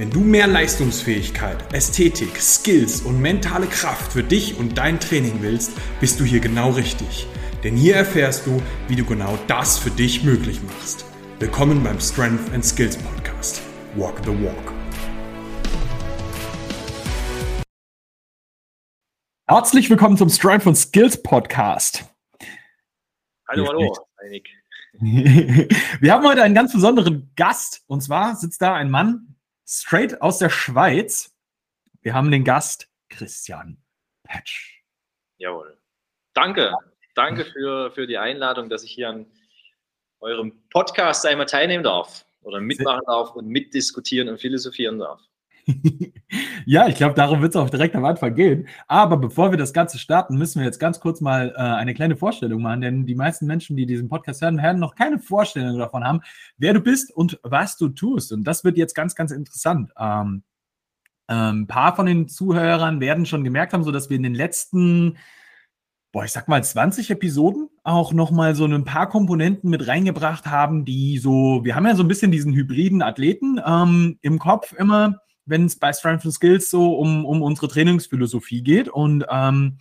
Wenn du mehr Leistungsfähigkeit, Ästhetik, Skills und mentale Kraft für dich und dein Training willst, bist du hier genau richtig. Denn hier erfährst du, wie du genau das für dich möglich machst. Willkommen beim Strength and Skills Podcast. Walk the Walk. Herzlich willkommen zum Strength and Skills Podcast. Hallo, hallo, Wir haben heute einen ganz besonderen Gast. Und zwar sitzt da ein Mann, straight aus der Schweiz. Wir haben den Gast Christian Patch. Jawohl. Danke. Danke für, für die Einladung, dass ich hier an eurem Podcast einmal teilnehmen darf oder mitmachen darf und mitdiskutieren und philosophieren darf. ja, ich glaube, darum wird es auch direkt am Anfang gehen. Aber bevor wir das Ganze starten, müssen wir jetzt ganz kurz mal äh, eine kleine Vorstellung machen, denn die meisten Menschen, die diesen Podcast hören, werden noch keine Vorstellung davon haben, wer du bist und was du tust. Und das wird jetzt ganz, ganz interessant. Ähm, ein ähm, paar von den Zuhörern werden schon gemerkt haben, so dass wir in den letzten boah, ich sag mal 20 Episoden auch nochmal so ein paar Komponenten mit reingebracht haben, die so, wir haben ja so ein bisschen diesen hybriden Athleten ähm, im Kopf immer, wenn es bei Strength and Skills so um, um unsere Trainingsphilosophie geht. Und ähm,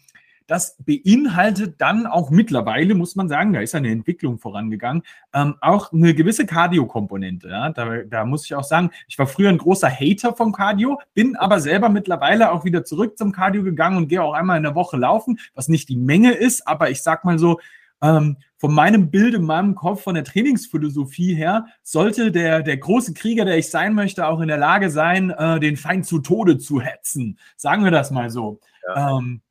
das beinhaltet dann auch mittlerweile, muss man sagen, da ist eine Entwicklung vorangegangen, ähm, auch eine gewisse Cardio-Komponente. Ja? Da, da muss ich auch sagen, ich war früher ein großer Hater vom Cardio, bin aber selber mittlerweile auch wieder zurück zum Cardio gegangen und gehe auch einmal in der Woche laufen, was nicht die Menge ist, aber ich sag mal so, ähm, von meinem Bild in meinem Kopf, von der Trainingsphilosophie her, sollte der, der große Krieger, der ich sein möchte, auch in der Lage sein, äh, den Feind zu Tode zu hetzen. Sagen wir das mal so. Ja. Ähm,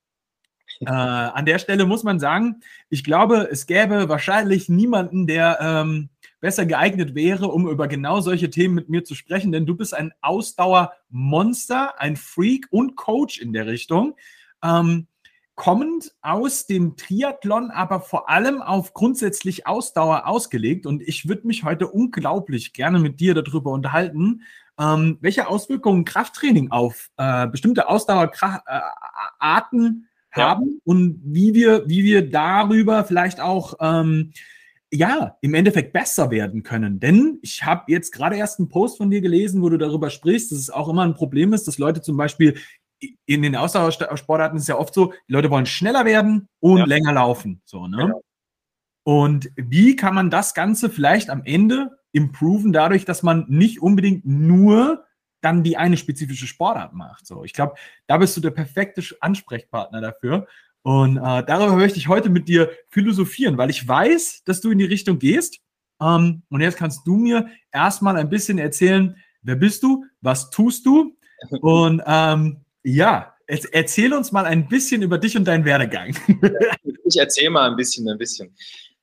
äh, an der Stelle muss man sagen, ich glaube, es gäbe wahrscheinlich niemanden, der ähm, besser geeignet wäre, um über genau solche Themen mit mir zu sprechen, denn du bist ein Ausdauermonster, ein Freak und Coach in der Richtung. Ähm, kommend aus dem Triathlon, aber vor allem auf grundsätzlich Ausdauer ausgelegt. Und ich würde mich heute unglaublich gerne mit dir darüber unterhalten, ähm, welche Auswirkungen Krafttraining auf äh, bestimmte Ausdauerarten äh, haben ja. und wie wir, wie wir darüber vielleicht auch ähm, ja, im Endeffekt besser werden können. Denn ich habe jetzt gerade erst einen Post von dir gelesen, wo du darüber sprichst, dass es auch immer ein Problem ist, dass Leute zum Beispiel in den Ausdauersportarten ist es ja oft so, die Leute wollen schneller werden und ja. länger laufen. So, ne? Genau. Und wie kann man das Ganze vielleicht am Ende improven, dadurch, dass man nicht unbedingt nur dann die eine spezifische Sportart macht. So, ich glaube, da bist du der perfekte Ansprechpartner dafür. Und äh, darüber möchte ich heute mit dir philosophieren, weil ich weiß, dass du in die Richtung gehst. Ähm, und jetzt kannst du mir erstmal ein bisschen erzählen, wer bist du, was tust du und ähm, ja, erzähl uns mal ein bisschen über dich und deinen Werdegang. ich erzähle mal ein bisschen, ein bisschen.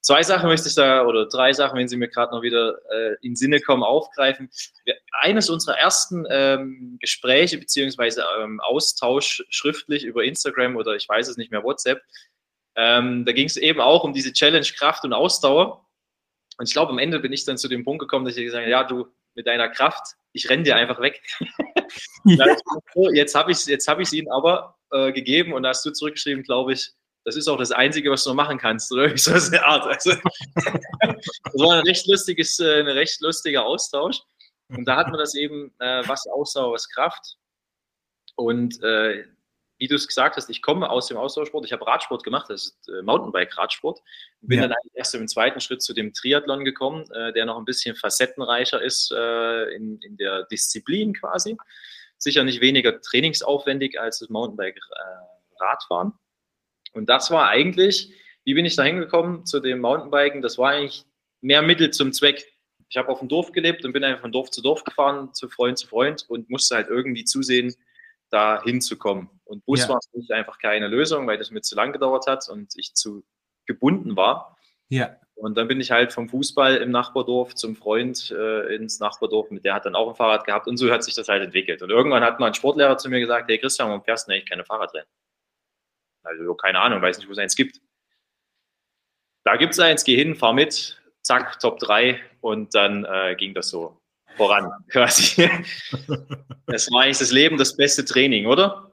Zwei Sachen möchte ich da, oder drei Sachen, wenn sie mir gerade noch wieder äh, in Sinne kommen, aufgreifen. Eines unserer ersten ähm, Gespräche beziehungsweise ähm, Austausch schriftlich über Instagram oder ich weiß es nicht mehr, WhatsApp, ähm, da ging es eben auch um diese Challenge Kraft und Ausdauer. Und ich glaube, am Ende bin ich dann zu dem Punkt gekommen, dass ich gesagt habe, ja, du mit deiner Kraft, ich renne dir einfach weg. jetzt habe ich es jetzt hab ihnen aber äh, gegeben und da hast du zurückgeschrieben, glaube ich, das ist auch das Einzige, was du machen kannst, oder so eine Art. Also, das war ein recht lustiges, äh, ein recht lustiger Austausch. Und da hat man das eben, äh, was Ausdauer, was Kraft. Und äh, wie du es gesagt hast, ich komme aus dem Ausdauersport. Ich habe Radsport gemacht, das ist äh, Mountainbike-Radsport. Bin ja. dann erst im zweiten Schritt zu dem Triathlon gekommen, äh, der noch ein bisschen facettenreicher ist äh, in, in der Disziplin quasi. Sicher nicht weniger trainingsaufwendig als das Mountainbike-Radfahren. Und das war eigentlich wie bin ich da hingekommen zu dem Mountainbiken? Das war eigentlich mehr Mittel zum Zweck. Ich habe auf dem Dorf gelebt und bin einfach von Dorf zu Dorf gefahren, zu Freund zu Freund und musste halt irgendwie zusehen, da hinzukommen. Und Bus ja. war für mich einfach keine Lösung, weil das mir zu lang gedauert hat und ich zu gebunden war. Ja. Und dann bin ich halt vom Fußball im Nachbardorf zum Freund äh, ins Nachbardorf, mit der hat dann auch ein Fahrrad gehabt und so hat sich das halt entwickelt. Und irgendwann hat mal ein Sportlehrer zu mir gesagt, hey Christian, warum fährst du eigentlich keine Fahrradrennen? Also keine Ahnung, weiß nicht, wo es eins gibt. Da gibt es eins, geh hin, fahr mit, zack, Top 3 und dann äh, ging das so voran quasi. das war eigentlich das Leben, das beste Training, oder?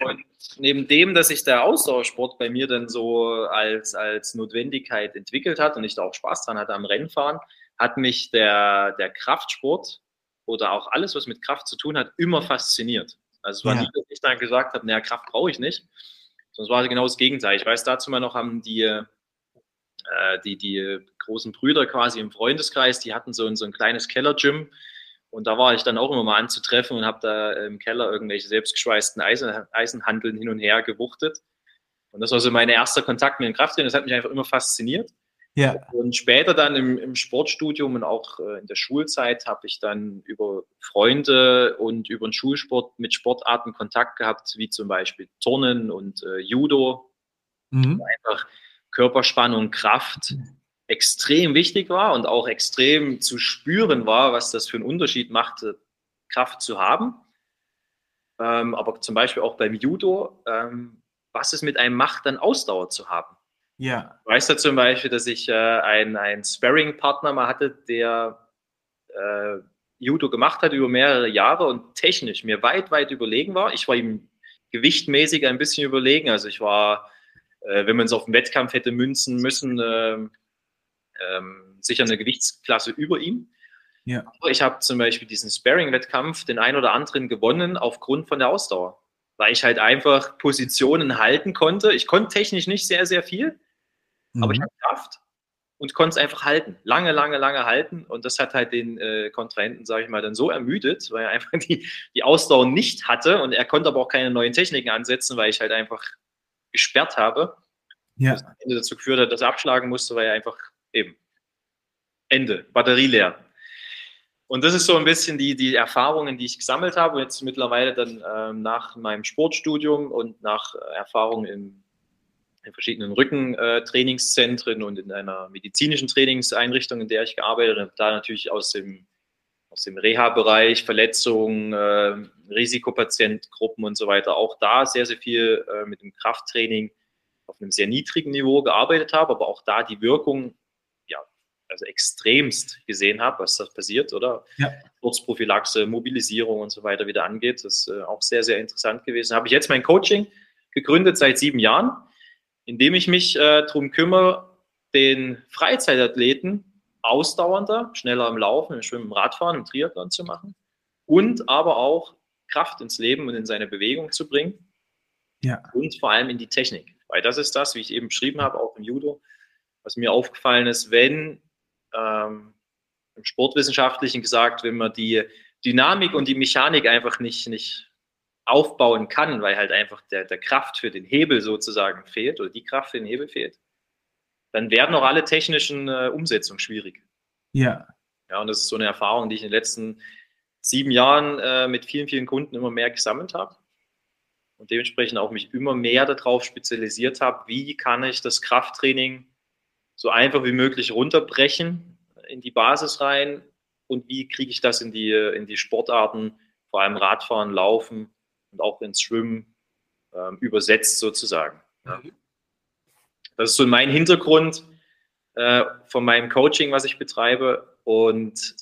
Und neben dem, dass sich der Ausdauersport bei mir dann so als, als Notwendigkeit entwickelt hat und ich da auch Spaß dran hatte am Rennfahren, hat mich der, der Kraftsport oder auch alles, was mit Kraft zu tun hat, immer fasziniert. Also es war ja. nie, dass ich dann gesagt habe, naja, Kraft brauche ich nicht. Sonst war es genau das Gegenteil. Ich weiß dazu mal noch, haben die, äh, die, die großen Brüder quasi im Freundeskreis, die hatten so ein, so ein kleines Keller-Gym und da war ich dann auch immer mal anzutreffen und habe da im Keller irgendwelche selbstgeschweißten Eisen, Eisenhandeln hin und her gewuchtet. Und das war so mein erster Kontakt mit dem Krafttraining. Das hat mich einfach immer fasziniert. Ja. Und später dann im, im Sportstudium und auch äh, in der Schulzeit habe ich dann über Freunde und über den Schulsport mit Sportarten Kontakt gehabt, wie zum Beispiel Turnen und äh, Judo. Mhm. Einfach Körperspannung, Kraft extrem wichtig war und auch extrem zu spüren war, was das für einen Unterschied macht, Kraft zu haben. Ähm, aber zum Beispiel auch beim Judo, ähm, was es mit einem macht, dann Ausdauer zu haben. Ja. Ich weiß ja zum Beispiel, dass ich äh, einen, Sparring-Partner mal hatte, der äh, Judo gemacht hat über mehrere Jahre und technisch mir weit, weit überlegen war. Ich war ihm gewichtmäßig ein bisschen überlegen. Also ich war, äh, wenn man es auf den Wettkampf hätte münzen müssen, ähm, sicher eine Gewichtsklasse über ihm. Ja. Aber ich habe zum Beispiel diesen Sparring-Wettkampf, den einen oder anderen gewonnen aufgrund von der Ausdauer. Weil ich halt einfach Positionen halten konnte. Ich konnte technisch nicht sehr, sehr viel, mhm. aber ich hatte Kraft und konnte es einfach halten. Lange, lange, lange halten. Und das hat halt den äh, Kontrahenten, sage ich mal, dann so ermüdet, weil er einfach die, die Ausdauer nicht hatte und er konnte aber auch keine neuen Techniken ansetzen, weil ich halt einfach gesperrt habe. Ja. Das Ende dazu geführt hat, dass er abschlagen musste, weil er einfach Eben. Ende. Batterie leer. Und das ist so ein bisschen die, die Erfahrungen, die ich gesammelt habe. Jetzt mittlerweile dann ähm, nach meinem Sportstudium und nach Erfahrungen in, in verschiedenen Rückentrainingszentren äh, und in einer medizinischen Trainingseinrichtung, in der ich gearbeitet habe. Da natürlich aus dem, aus dem Reha-Bereich, Verletzungen, äh, Risikopatientgruppen und so weiter. Auch da sehr, sehr viel äh, mit dem Krafttraining auf einem sehr niedrigen Niveau gearbeitet habe, aber auch da die Wirkung also extremst gesehen habe, was da passiert, oder? Ja. Kurzprophylaxe, Mobilisierung und so weiter wieder angeht. Das ist äh, auch sehr, sehr interessant gewesen. Habe ich jetzt mein Coaching gegründet seit sieben Jahren, indem ich mich äh, darum kümmere, den Freizeitathleten ausdauernder, schneller im Laufen, im Schwimmen, im Radfahren, im Triathlon zu machen und aber auch Kraft ins Leben und in seine Bewegung zu bringen. Ja. Und vor allem in die Technik. Weil das ist das, wie ich eben beschrieben habe, auch im Judo, was mir aufgefallen ist, wenn ähm, im Sportwissenschaftlichen gesagt, wenn man die Dynamik und die Mechanik einfach nicht, nicht aufbauen kann, weil halt einfach der, der Kraft für den Hebel sozusagen fehlt oder die Kraft für den Hebel fehlt, dann werden auch alle technischen äh, Umsetzungen schwierig. Ja. Ja, und das ist so eine Erfahrung, die ich in den letzten sieben Jahren äh, mit vielen, vielen Kunden immer mehr gesammelt habe und dementsprechend auch mich immer mehr darauf spezialisiert habe, wie kann ich das Krafttraining so einfach wie möglich runterbrechen in die Basis rein und wie kriege ich das in die, in die Sportarten, vor allem Radfahren, Laufen und auch ins Schwimmen ähm, übersetzt sozusagen. Ja. Das ist so mein Hintergrund äh, von meinem Coaching, was ich betreibe. Und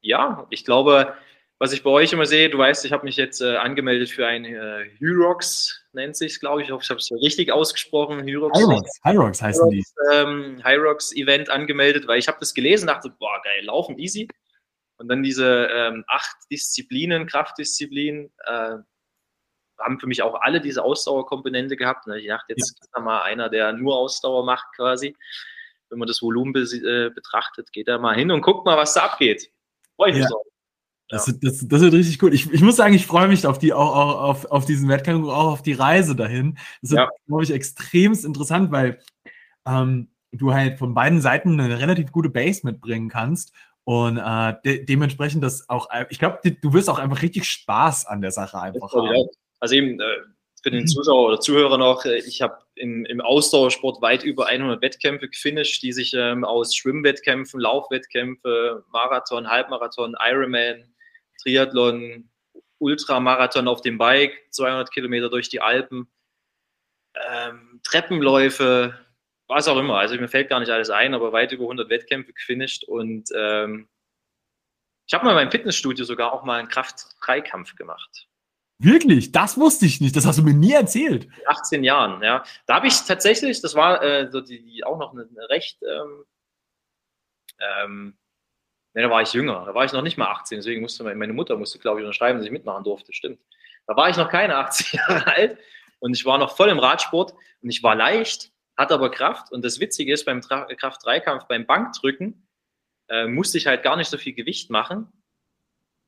ja, ich glaube, was ich bei euch immer sehe, du weißt, ich habe mich jetzt äh, angemeldet für ein äh, Hyrox, nennt sich glaube ich. Ich hoffe, ich habe es richtig ausgesprochen. Hyrox. Hyrox, Hyrox heißen Hyrox, die. Ähm, Hyrox Event angemeldet, weil ich habe das gelesen und dachte, boah, geil, laufen easy. Und dann diese ähm, acht Disziplinen, Kraftdisziplinen, äh, haben für mich auch alle diese Ausdauerkomponente gehabt. Und ich dachte, jetzt ja. ist da mal einer, der nur Ausdauer macht quasi. Wenn man das Volumen be äh, betrachtet, geht da mal hin und guckt mal, was da abgeht. Freue ich mich ja. drauf. Das, ja. das, das wird richtig cool. Ich, ich muss sagen, ich freue mich auf, die, auch, auch auf, auf diesen Wettkampf und auch auf die Reise dahin. Das wird, ja. glaube ich, extremst interessant, weil ähm, du halt von beiden Seiten eine relativ gute Base mitbringen kannst und äh, de dementsprechend das auch, ich glaube, du wirst auch einfach richtig Spaß an der Sache einfach haben. Also eben äh, für den Zuschauer oder Zuhörer noch, äh, ich habe im Ausdauersport weit über 100 Wettkämpfe gefinisht, die sich ähm, aus Schwimmwettkämpfen, Laufwettkämpfe, Marathon, Halbmarathon, Ironman, Triathlon, Ultramarathon auf dem Bike, 200 Kilometer durch die Alpen, ähm, Treppenläufe, was auch immer. Also mir fällt gar nicht alles ein, aber weit über 100 Wettkämpfe gefinisht und ähm, ich habe mal in meinem Fitnessstudio sogar auch mal einen Kraft-3-Kampf gemacht. Wirklich? Das wusste ich nicht. Das hast du mir nie erzählt. 18 Jahren, ja. Da habe ich tatsächlich, das war äh, so die, die, auch noch eine, eine recht, ähm, ähm, ne, da war ich jünger. Da war ich noch nicht mal 18, deswegen musste meine Mutter musste, glaube ich, unterschreiben, dass ich mitmachen durfte. Stimmt. Da war ich noch keine 18 Jahre alt und ich war noch voll im Radsport und ich war leicht, hatte aber Kraft. Und das Witzige ist, beim Kraft-3-Kampf, beim Bankdrücken, äh, musste ich halt gar nicht so viel Gewicht machen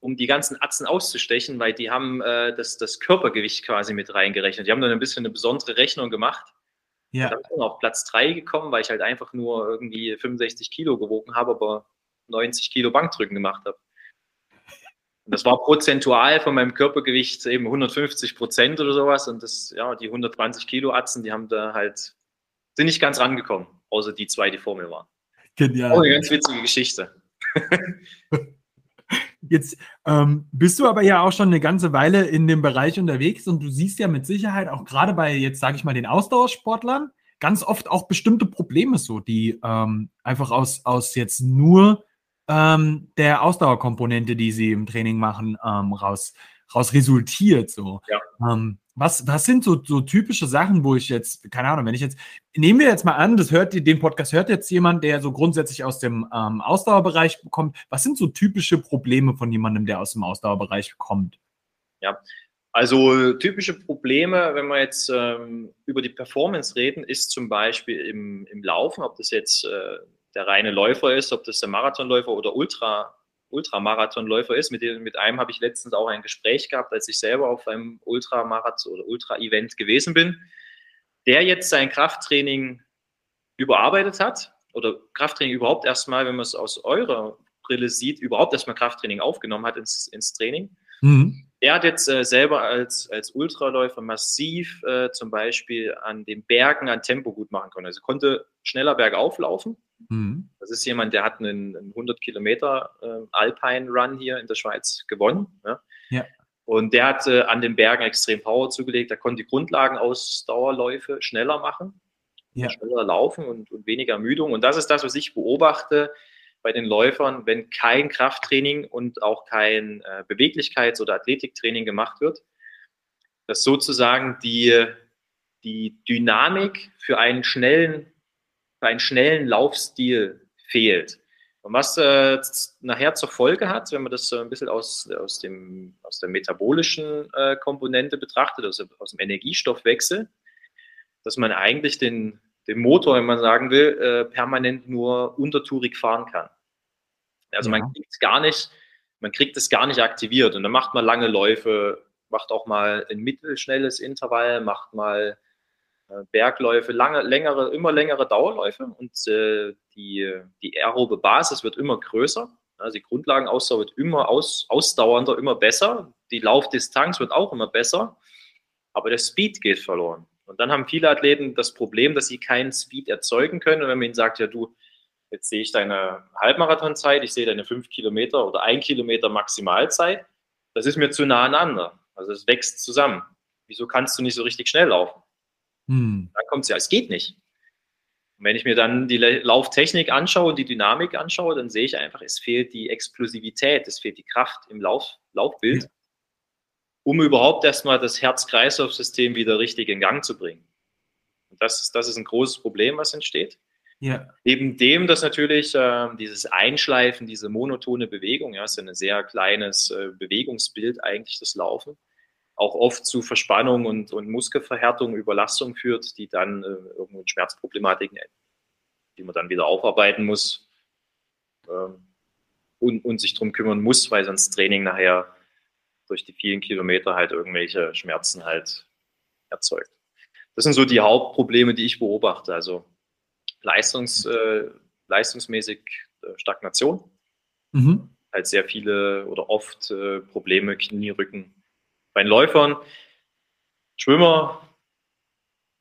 um die ganzen Atzen auszustechen, weil die haben äh, das, das Körpergewicht quasi mit reingerechnet. Die haben dann ein bisschen eine besondere Rechnung gemacht. Ja. Da bin ich auf Platz 3 gekommen, weil ich halt einfach nur irgendwie 65 Kilo gewogen habe, aber 90 Kilo Bankdrücken gemacht habe. Und das war prozentual von meinem Körpergewicht eben 150 Prozent oder sowas. Und das, ja, die 120 Kilo Atzen, die haben da halt, sind nicht ganz rangekommen, außer die zwei, die vor mir waren. Genial. Oh, eine ganz witzige Geschichte. Jetzt ähm, bist du aber ja auch schon eine ganze Weile in dem Bereich unterwegs und du siehst ja mit Sicherheit auch gerade bei jetzt, sage ich mal, den Ausdauersportlern ganz oft auch bestimmte Probleme so, die ähm, einfach aus, aus jetzt nur ähm, der Ausdauerkomponente, die sie im Training machen, ähm, raus, raus resultiert. So. Ja. Ähm, was, was sind so, so typische Sachen, wo ich jetzt, keine Ahnung, wenn ich jetzt, nehmen wir jetzt mal an, das hört, den Podcast hört jetzt jemand, der so grundsätzlich aus dem ähm, Ausdauerbereich kommt. Was sind so typische Probleme von jemandem, der aus dem Ausdauerbereich kommt? Ja, also typische Probleme, wenn wir jetzt ähm, über die Performance reden, ist zum Beispiel im, im Laufen, ob das jetzt äh, der reine Läufer ist, ob das der Marathonläufer oder Ultra Ultramarathonläufer ist. Mit, dem, mit einem habe ich letztens auch ein Gespräch gehabt, als ich selber auf einem Ultramarathon oder Ultra-Event gewesen bin, der jetzt sein Krafttraining überarbeitet hat oder Krafttraining überhaupt erstmal, wenn man es aus eurer Brille sieht, überhaupt erstmal Krafttraining aufgenommen hat ins, ins Training. Mhm. Er hat jetzt äh, selber als, als Ultraläufer massiv äh, zum Beispiel an den Bergen an Tempo gut machen können. Also konnte schneller bergauf laufen Mhm. Das ist jemand, der hat einen, einen 100 Kilometer äh, Alpine Run hier in der Schweiz gewonnen. Ja. ja. Und der hat äh, an den Bergen extrem Power zugelegt. Er konnte die Grundlagenausdauerläufe schneller machen, ja. schneller laufen und, und weniger Ermüdung. Und das ist das, was ich beobachte bei den Läufern, wenn kein Krafttraining und auch kein äh, Beweglichkeits- oder Athletiktraining gemacht wird, dass sozusagen die, die Dynamik für einen schnellen einen schnellen Laufstil fehlt. Und was äh, nachher zur Folge hat, wenn man das so ein bisschen aus, aus, dem, aus der metabolischen äh, Komponente betrachtet, also aus dem Energiestoffwechsel, dass man eigentlich den, den Motor, wenn man sagen will, äh, permanent nur untertourig fahren kann. Also ja. man kriegt es gar nicht, man kriegt es gar nicht aktiviert und dann macht man lange Läufe, macht auch mal ein mittelschnelles Intervall, macht mal Bergläufe, lange, längere, immer längere Dauerläufe und äh, die, die aerobe Basis wird immer größer. Also die Grundlagenausdauer wird immer aus, ausdauernder, immer besser. Die Laufdistanz wird auch immer besser, aber der Speed geht verloren. Und dann haben viele Athleten das Problem, dass sie keinen Speed erzeugen können. Und wenn man ihnen sagt, ja du, jetzt sehe ich deine Halbmarathonzeit, ich sehe deine fünf Kilometer oder ein Kilometer Maximalzeit, das ist mir zu nah aneinander. Also es wächst zusammen. Wieso kannst du nicht so richtig schnell laufen? Hm. Dann kommt es ja, es geht nicht. Und wenn ich mir dann die Lauftechnik anschaue und die Dynamik anschaue, dann sehe ich einfach, es fehlt die Explosivität, es fehlt die Kraft im Lauf, Laufbild, ja. um überhaupt erstmal das Herz-Kreislauf-System wieder richtig in Gang zu bringen. Und das, das ist ein großes Problem, was entsteht. Ja. Neben dem, dass natürlich äh, dieses Einschleifen, diese monotone Bewegung, ja, ist ja ein sehr kleines äh, Bewegungsbild eigentlich, das Laufen, auch oft zu Verspannung und, und Muskelverhärtung, Überlastung führt, die dann äh, irgendwo in Schmerzproblematiken enden, die man dann wieder aufarbeiten muss ähm, und, und sich darum kümmern muss, weil sonst Training nachher durch die vielen Kilometer halt irgendwelche Schmerzen halt erzeugt. Das sind so die Hauptprobleme, die ich beobachte. Also leistungs, äh, leistungsmäßig äh, Stagnation. Mhm. Halt sehr viele oder oft äh, Probleme, Knie, Rücken. Bei den Läufern, Schwimmer,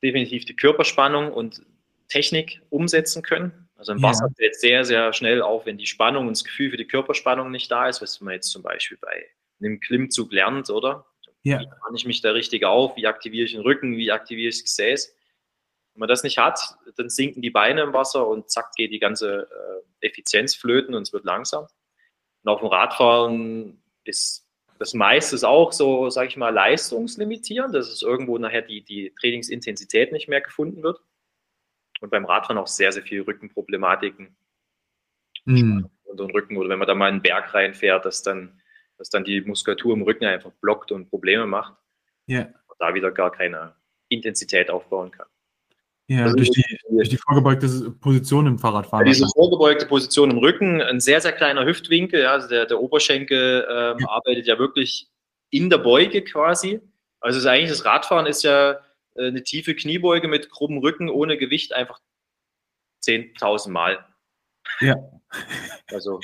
definitiv die Körperspannung und Technik umsetzen können. Also im Wasser ja. fällt sehr, sehr schnell auf, wenn die Spannung und das Gefühl für die Körperspannung nicht da ist, was man jetzt zum Beispiel bei einem Klimmzug lernt, oder? Ja. Wie kann ich mich da richtig auf? Wie aktiviere ich den Rücken? Wie aktiviere ich das Gesäß? Wenn man das nicht hat, dann sinken die Beine im Wasser und zack geht die ganze äh, Effizienz flöten und es wird langsam. Und auf dem Radfahren ist das meiste auch so, sage ich mal, leistungslimitierend, dass es irgendwo nachher die, die Trainingsintensität nicht mehr gefunden wird. Und beim Radfahren auch sehr, sehr viele Rückenproblematiken mm. und den Rücken. Oder wenn man da mal einen Berg reinfährt, dass dann, dass dann die Muskulatur im Rücken einfach blockt und Probleme macht. Ja. Und da wieder gar keine Intensität aufbauen kann. Ja, also durch, die, durch die vorgebeugte Position im Fahrradfahren. Diese vorgebeugte Position im Rücken, ein sehr, sehr kleiner Hüftwinkel, ja, also der, der Oberschenkel ähm, ja. arbeitet ja wirklich in der Beuge quasi. Also ist eigentlich das Radfahren ist ja äh, eine tiefe Kniebeuge mit grobem Rücken ohne Gewicht einfach 10.000 Mal. Ja. Also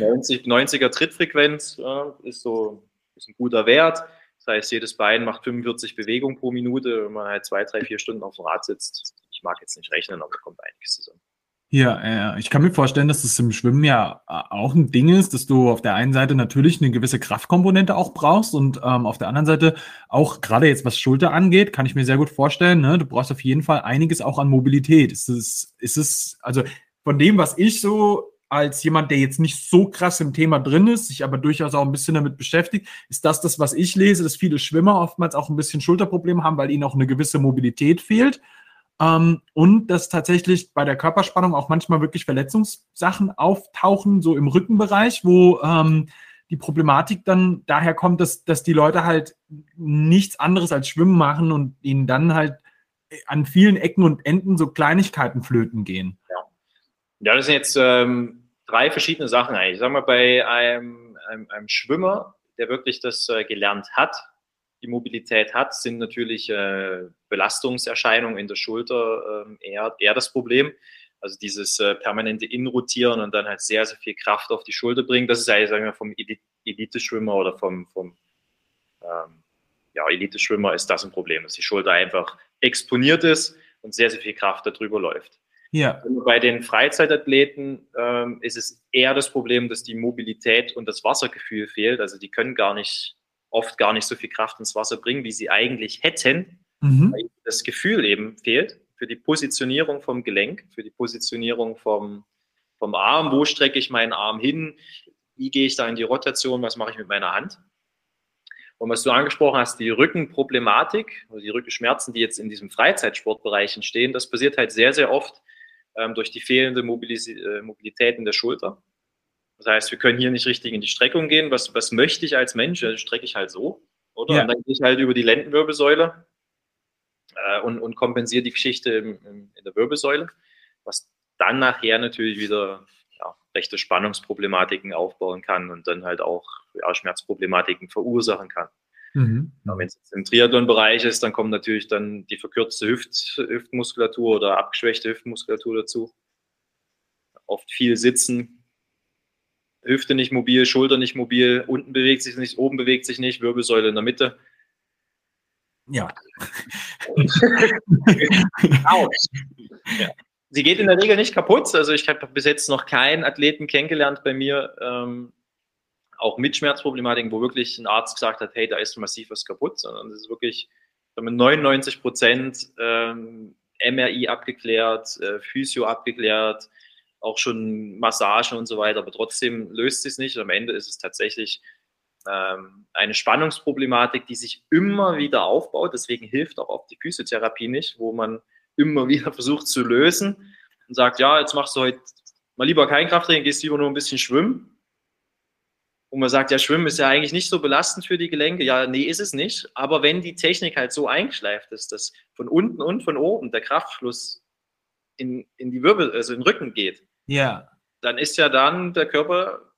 90, 90er Trittfrequenz ja, ist so ist ein guter Wert. Das heißt, jedes Bein macht 45 Bewegungen pro Minute, wenn man halt zwei, drei, vier Stunden auf dem Rad sitzt. Ich mag jetzt nicht rechnen, aber da kommt einiges zusammen. Ja, ich kann mir vorstellen, dass es im Schwimmen ja äh, auch ein Ding ist, dass du auf der einen Seite natürlich eine gewisse Kraftkomponente auch brauchst und ähm, auf der anderen Seite auch gerade jetzt was Schulter angeht, kann ich mir sehr gut vorstellen, ne, du brauchst auf jeden Fall einiges auch an Mobilität. Ist es, ist es, also von dem, was ich so als jemand, der jetzt nicht so krass im Thema drin ist, sich aber durchaus auch ein bisschen damit beschäftigt, ist das das, was ich lese, dass viele Schwimmer oftmals auch ein bisschen Schulterprobleme haben, weil ihnen auch eine gewisse Mobilität fehlt. Ähm, und dass tatsächlich bei der Körperspannung auch manchmal wirklich Verletzungssachen auftauchen, so im Rückenbereich, wo ähm, die Problematik dann daher kommt, dass, dass die Leute halt nichts anderes als Schwimmen machen und ihnen dann halt an vielen Ecken und Enden so Kleinigkeiten flöten gehen. Ja. Das sind jetzt ähm, drei verschiedene Sachen eigentlich. Sagen wir bei einem, einem, einem Schwimmer, der wirklich das äh, gelernt hat, die Mobilität hat, sind natürlich äh, Belastungserscheinungen in der Schulter äh, eher, eher das Problem. Also dieses äh, permanente Inrotieren und dann halt sehr, sehr viel Kraft auf die Schulter bringen. Das ist eigentlich, sagen wir, vom Elite-Schwimmer oder vom, vom ähm, ja, Elite-Schwimmer ist das ein Problem, dass die Schulter einfach exponiert ist und sehr, sehr viel Kraft darüber läuft. Ja. Bei den Freizeitathleten ähm, ist es eher das Problem, dass die Mobilität und das Wassergefühl fehlt. Also die können gar nicht, oft gar nicht so viel Kraft ins Wasser bringen, wie sie eigentlich hätten, mhm. weil das Gefühl eben fehlt für die Positionierung vom Gelenk, für die Positionierung vom, vom Arm. Wo strecke ich meinen Arm hin? Wie gehe ich da in die Rotation? Was mache ich mit meiner Hand? Und was du angesprochen hast, die Rückenproblematik, also die Rückenschmerzen, die jetzt in diesem Freizeitsportbereich entstehen, das passiert halt sehr, sehr oft durch die fehlende Mobilis äh, Mobilität in der Schulter. Das heißt, wir können hier nicht richtig in die Streckung gehen. Was, was möchte ich als Mensch? Ja, strecke ich halt so, oder? Ja. Und dann gehe ich halt über die Lendenwirbelsäule äh, und, und kompensiere die Geschichte im, im, in der Wirbelsäule, was dann nachher natürlich wieder ja, rechte Spannungsproblematiken aufbauen kann und dann halt auch ja, Schmerzproblematiken verursachen kann. Mhm. Wenn es im Triathlon-Bereich ist, dann kommt natürlich dann die verkürzte Hüft, Hüftmuskulatur oder abgeschwächte Hüftmuskulatur dazu. Oft viel sitzen, Hüfte nicht mobil, Schulter nicht mobil, unten bewegt sich nicht, oben bewegt sich nicht, Wirbelsäule in der Mitte. Ja. ja. Sie geht in der Regel nicht kaputt. Also ich habe bis jetzt noch keinen Athleten kennengelernt bei mir, ähm, auch mit Schmerzproblematiken, wo wirklich ein Arzt gesagt hat, hey, da ist massiv was kaputt, sondern es ist wirklich mit 99 Prozent ähm, MRI abgeklärt, äh, Physio abgeklärt, auch schon Massagen und so weiter, aber trotzdem löst es nicht. Und am Ende ist es tatsächlich ähm, eine Spannungsproblematik, die sich immer wieder aufbaut. Deswegen hilft auch oft die Physiotherapie nicht, wo man immer wieder versucht zu lösen und sagt, ja, jetzt machst du heute mal lieber kein Krafttraining, gehst lieber nur ein bisschen schwimmen und man sagt, ja, Schwimmen ist ja eigentlich nicht so belastend für die Gelenke. Ja, nee, ist es nicht. Aber wenn die Technik halt so eingeschleift ist, dass von unten und von oben der Kraftfluss in, in die Wirbel, also in den Rücken geht, ja. dann ist ja dann der Körper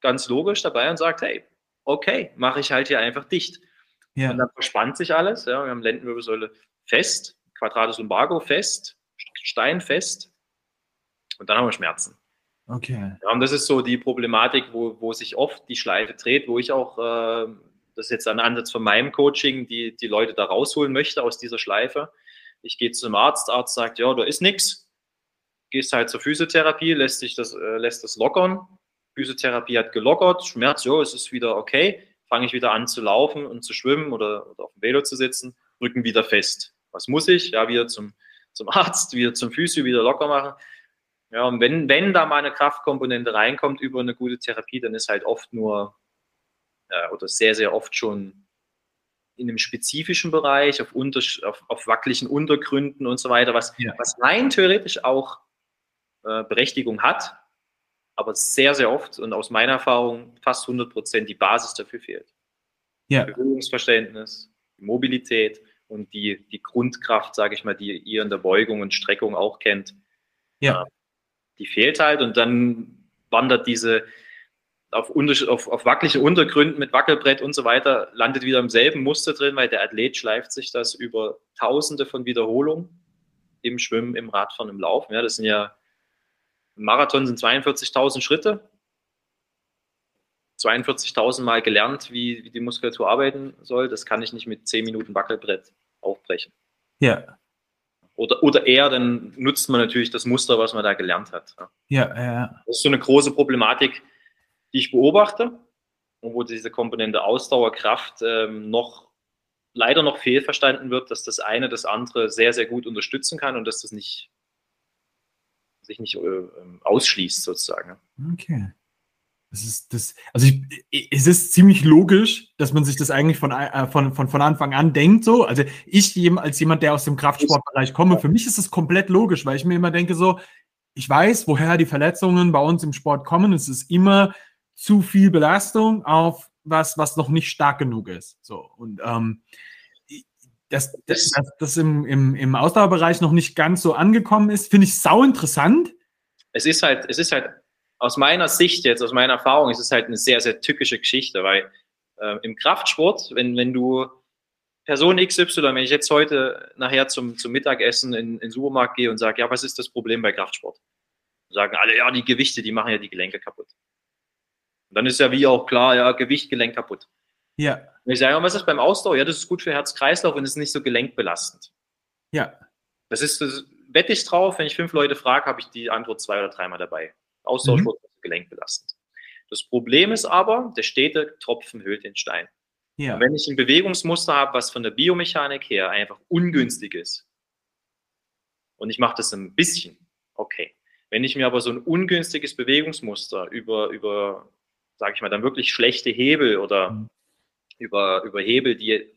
ganz logisch dabei und sagt, hey, okay, mache ich halt hier einfach dicht. Ja. Und dann verspannt sich alles. Ja, wir haben Lendenwirbelsäule fest, Quadratus lumbago fest, steinfest und dann haben wir Schmerzen. Okay. Ja, und das ist so die Problematik, wo, wo sich oft die Schleife dreht, wo ich auch, äh, das ist jetzt ein Ansatz von meinem Coaching, die, die Leute da rausholen möchte aus dieser Schleife. Ich gehe zum Arzt, Arzt sagt, ja, da ist nichts. Gehst halt zur Physiotherapie, lässt sich das, äh, lässt das lockern. Physiotherapie hat gelockert, Schmerz, ja, es ist wieder okay. Fange ich wieder an zu laufen und zu schwimmen oder, oder auf dem Velo zu sitzen, Rücken wieder fest. Was muss ich? Ja, wieder zum, zum Arzt, wieder zum Physio, wieder locker machen. Ja, und wenn, wenn da mal eine Kraftkomponente reinkommt über eine gute Therapie, dann ist halt oft nur äh, oder sehr, sehr oft schon in einem spezifischen Bereich, auf, unter, auf, auf wackeligen Untergründen und so weiter, was, ja. was rein theoretisch auch äh, Berechtigung hat, aber sehr, sehr oft und aus meiner Erfahrung fast 100 Prozent die Basis dafür fehlt. Ja. Bewegungsverständnis, Mobilität und die, die Grundkraft, sage ich mal, die ihr in der Beugung und Streckung auch kennt. Ja. Die fehlt halt und dann wandert diese auf, auf, auf wackeligen Untergründen mit Wackelbrett und so weiter, landet wieder im selben Muster drin, weil der Athlet schleift sich das über tausende von Wiederholungen im Schwimmen, im Radfahren, im Laufen. Ja, das sind ja, im Marathon sind 42.000 Schritte. 42.000 Mal gelernt, wie, wie die Muskulatur arbeiten soll. Das kann ich nicht mit 10 Minuten Wackelbrett aufbrechen. Ja. Oder, oder eher, dann nutzt man natürlich das Muster, was man da gelernt hat. Ja, ja. Das ist so eine große Problematik, die ich beobachte und wo diese Komponente Ausdauer, Kraft ähm, noch leider noch fehlverstanden wird, dass das eine das andere sehr, sehr gut unterstützen kann und dass das nicht sich nicht äh, ähm, ausschließt sozusagen. Okay. Das ist das, also ich, es ist ziemlich logisch, dass man sich das eigentlich von, äh, von, von, von Anfang an denkt so. Also ich als jemand, der aus dem Kraftsportbereich komme, für mich ist es komplett logisch, weil ich mir immer denke so, ich weiß, woher die Verletzungen bei uns im Sport kommen. Es ist immer zu viel Belastung auf was, was noch nicht stark genug ist. So und ähm, dass das, das, das im, im, im Ausdauerbereich noch nicht ganz so angekommen ist, finde ich sau interessant. Es ist halt, es ist halt aus meiner Sicht jetzt, aus meiner Erfahrung, ist es halt eine sehr, sehr tückische Geschichte, weil äh, im Kraftsport, wenn, wenn du Person XY, wenn ich jetzt heute nachher zum, zum Mittagessen in, in den Supermarkt gehe und sage, ja, was ist das Problem bei Kraftsport? Sagen alle, ja, die Gewichte, die machen ja die Gelenke kaputt. Und dann ist ja wie auch klar, ja, Gewicht, Gelenk kaputt. Ja. Und ich sage, ja, was ist beim Ausdauer? Ja, das ist gut für Herz-Kreislauf und ist nicht so gelenkbelastend. Ja. Das ist, das wette ich drauf, wenn ich fünf Leute frage, habe ich die Antwort zwei oder dreimal dabei. Austauschsport mhm. gelenkbelastend. Das Problem ist aber, der stete Tropfen hüllt den Stein. Ja. Und wenn ich ein Bewegungsmuster habe, was von der Biomechanik her einfach ungünstig ist, und ich mache das ein bisschen, okay. Wenn ich mir aber so ein ungünstiges Bewegungsmuster über, über sage ich mal, dann wirklich schlechte Hebel oder mhm. über, über Hebel, die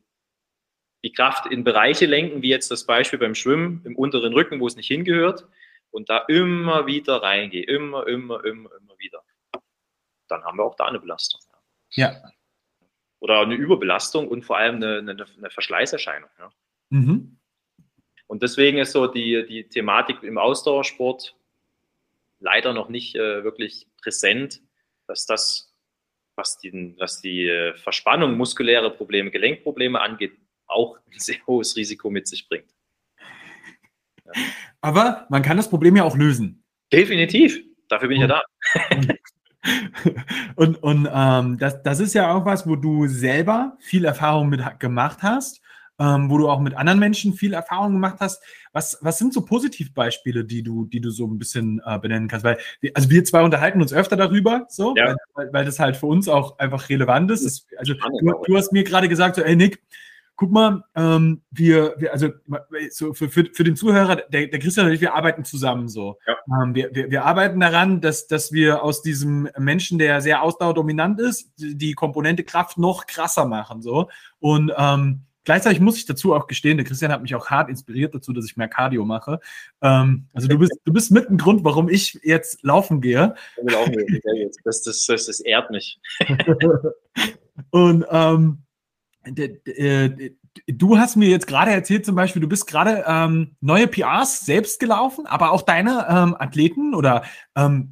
die Kraft in Bereiche lenken, wie jetzt das Beispiel beim Schwimmen im unteren Rücken, wo es nicht hingehört, und da immer wieder reingehe, immer, immer, immer, immer wieder, dann haben wir auch da eine Belastung. Ja. Oder eine Überbelastung und vor allem eine, eine, eine Verschleißerscheinung. Ja. Mhm. Und deswegen ist so die, die Thematik im Ausdauersport leider noch nicht äh, wirklich präsent, dass das, was die, was die äh, Verspannung, muskuläre Probleme, Gelenkprobleme angeht, auch ein sehr hohes Risiko mit sich bringt. Aber man kann das Problem ja auch lösen. Definitiv. Dafür bin ich ja da. und und ähm, das, das ist ja auch was, wo du selber viel Erfahrung mit gemacht hast, ähm, wo du auch mit anderen Menschen viel Erfahrung gemacht hast. Was, was sind so Positivbeispiele, die du, die du so ein bisschen äh, benennen kannst? Weil, also wir zwei unterhalten uns öfter darüber, so, ja. weil, weil, das halt für uns auch einfach relevant ist. Das, also du, du hast mir gerade gesagt, so, ey Nick, guck mal, ähm, wir, wir, also so für, für, für den Zuhörer, der, der Christian und ich, wir arbeiten zusammen so. Ja. Ähm, wir, wir, wir arbeiten daran, dass, dass wir aus diesem Menschen, der sehr ausdauerdominant ist, die Komponente Kraft noch krasser machen. So. Und ähm, gleichzeitig muss ich dazu auch gestehen, der Christian hat mich auch hart inspiriert dazu, dass ich mehr Cardio mache. Ähm, also du bist, du bist mit ein Grund, warum ich jetzt laufen gehe. Das, das, das, das ehrt mich. Und ähm, du hast mir jetzt gerade erzählt, zum Beispiel, du bist gerade ähm, neue PRs selbst gelaufen, aber auch deine ähm, Athleten oder ähm,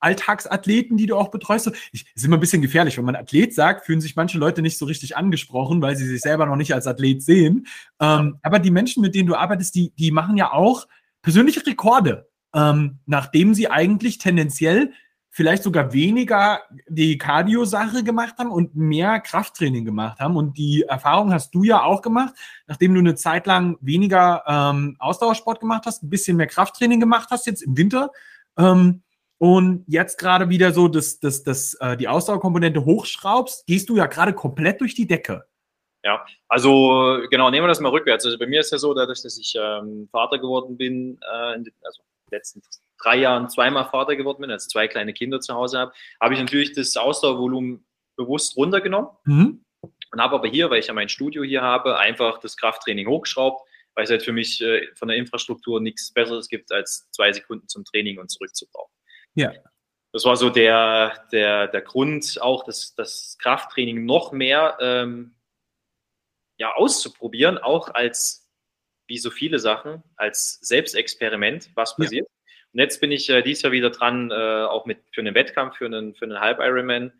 Alltagsathleten, die du auch betreust. Ich, ist immer ein bisschen gefährlich, wenn man Athlet sagt, fühlen sich manche Leute nicht so richtig angesprochen, weil sie sich selber noch nicht als Athlet sehen. Ähm, aber die Menschen, mit denen du arbeitest, die, die machen ja auch persönliche Rekorde, ähm, nachdem sie eigentlich tendenziell vielleicht sogar weniger die Cardio-Sache gemacht haben und mehr Krafttraining gemacht haben. Und die Erfahrung hast du ja auch gemacht, nachdem du eine Zeit lang weniger ähm, Ausdauersport gemacht hast, ein bisschen mehr Krafttraining gemacht hast, jetzt im Winter. Ähm, und jetzt gerade wieder so das, das, das, äh, die Ausdauerkomponente hochschraubst, gehst du ja gerade komplett durch die Decke. Ja, also genau, nehmen wir das mal rückwärts. Also bei mir ist ja so, dadurch, dass ich ähm, Vater geworden bin, äh, also letzten drei Jahren zweimal Vater geworden bin, also zwei kleine Kinder zu Hause habe, habe ich natürlich das Ausdauervolumen bewusst runtergenommen mhm. und habe aber hier, weil ich ja mein Studio hier habe, einfach das Krafttraining hochgeschraubt, weil es halt für mich äh, von der Infrastruktur nichts Besseres gibt, als zwei Sekunden zum Training und zurückzubrauchen. Ja. Das war so der, der, der Grund, auch das, das Krafttraining noch mehr ähm, ja, auszuprobieren, auch als, wie so viele Sachen, als Selbstexperiment, was passiert. Ja. Und jetzt bin ich äh, dieses Jahr wieder dran, äh, auch mit für einen Wettkampf, für einen, für einen Halb-Ironman,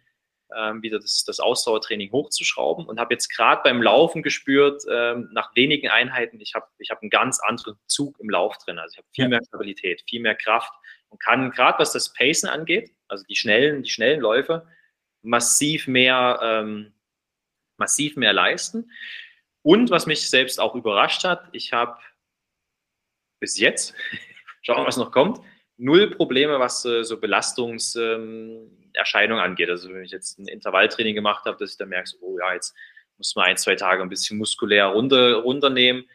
ähm, wieder das, das Ausdauertraining hochzuschrauben und habe jetzt gerade beim Laufen gespürt, ähm, nach wenigen Einheiten, ich habe ich hab einen ganz anderen Zug im Lauf drin. Also ich habe viel ja. mehr Stabilität, viel mehr Kraft und kann gerade was das Pacen angeht, also die schnellen, die schnellen Läufe, massiv mehr, ähm, massiv mehr leisten. Und was mich selbst auch überrascht hat, ich habe bis jetzt, schauen wir, was noch kommt, null Probleme, was äh, so Belastungserscheinungen ähm, angeht. Also wenn ich jetzt ein Intervalltraining gemacht habe, dass ich dann merke, so, oh ja, jetzt muss man ein, zwei Tage ein bisschen muskulär runter, runternehmen.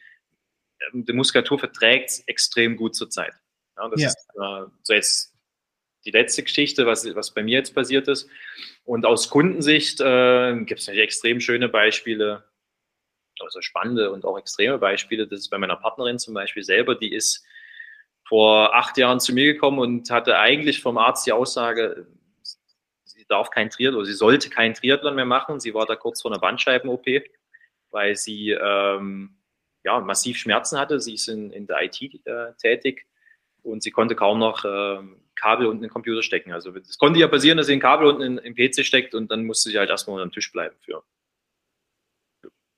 Ähm, die Muskulatur verträgt es extrem gut zurzeit. Ja, das ja. ist äh, so jetzt die letzte Geschichte, was, was bei mir jetzt passiert ist. Und aus Kundensicht äh, gibt es natürlich extrem schöne Beispiele also spannende und auch extreme Beispiele. Das ist bei meiner Partnerin zum Beispiel selber, die ist vor acht Jahren zu mir gekommen und hatte eigentlich vom Arzt die Aussage, sie darf kein Triathlon, sie sollte keinen Triathlon mehr machen. Sie war da kurz vor einer Bandscheiben-OP, weil sie ähm, ja, massiv Schmerzen hatte. Sie ist in, in der IT äh, tätig und sie konnte kaum noch äh, Kabel unten in den Computer stecken. Also es konnte ja passieren, dass sie ein Kabel unten den PC steckt und dann musste sie halt erstmal unter dem Tisch bleiben für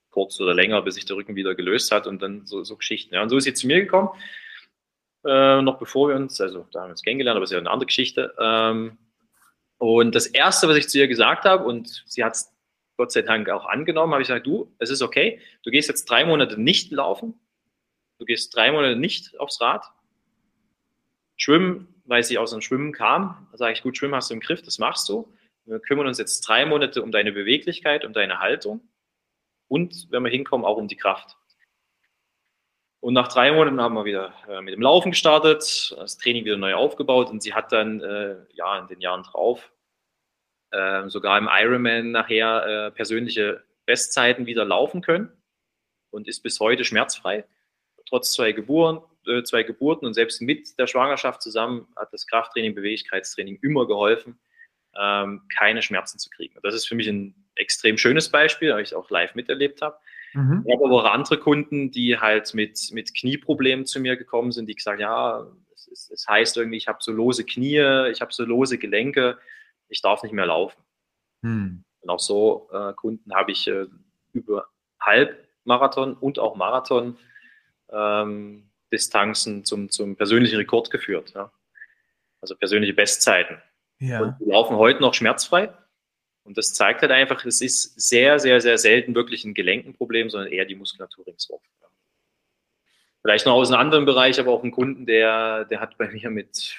kurz oder länger, bis sich der Rücken wieder gelöst hat und dann so, so Geschichten. Ja. Und so ist sie zu mir gekommen, äh, noch bevor wir uns, also da haben wir uns kennengelernt, aber es ist ja eine andere Geschichte. Ähm, und das Erste, was ich zu ihr gesagt habe, und sie hat es Gott sei Dank auch angenommen, habe ich gesagt, du, es ist okay, du gehst jetzt drei Monate nicht laufen, du gehst drei Monate nicht aufs Rad, schwimmen, weil sie aus dem Schwimmen kam, sage ich, gut, Schwimmen hast du im Griff, das machst du. Wir kümmern uns jetzt drei Monate um deine Beweglichkeit, um deine Haltung und, wenn wir hinkommen, auch um die Kraft. Und nach drei Monaten haben wir wieder äh, mit dem Laufen gestartet, das Training wieder neu aufgebaut und sie hat dann äh, ja in den Jahren drauf äh, sogar im Ironman nachher äh, persönliche Bestzeiten wieder laufen können und ist bis heute schmerzfrei. Trotz zwei Geburten, äh, zwei Geburten und selbst mit der Schwangerschaft zusammen hat das Krafttraining, Beweglichkeitstraining immer geholfen, ähm, keine Schmerzen zu kriegen. Das ist für mich ein extrem schönes Beispiel, weil ich auch live miterlebt habe. Mhm. Ich habe aber auch andere Kunden, die halt mit, mit Knieproblemen zu mir gekommen sind, die gesagt ja, es, es, es heißt irgendwie, ich habe so lose Knie, ich habe so lose Gelenke, ich darf nicht mehr laufen. Mhm. Und auch so äh, Kunden habe ich äh, über Halbmarathon und auch Marathon ähm, Distanzen zum, zum persönlichen Rekord geführt. Ja? Also persönliche Bestzeiten. Ja. Und die laufen heute noch schmerzfrei. Und das zeigt halt einfach, es ist sehr, sehr, sehr selten wirklich ein Gelenkenproblem, sondern eher die Muskulatur ringsherum. Vielleicht noch aus einem anderen Bereich, aber auch ein Kunden, der, der hat bei mir mit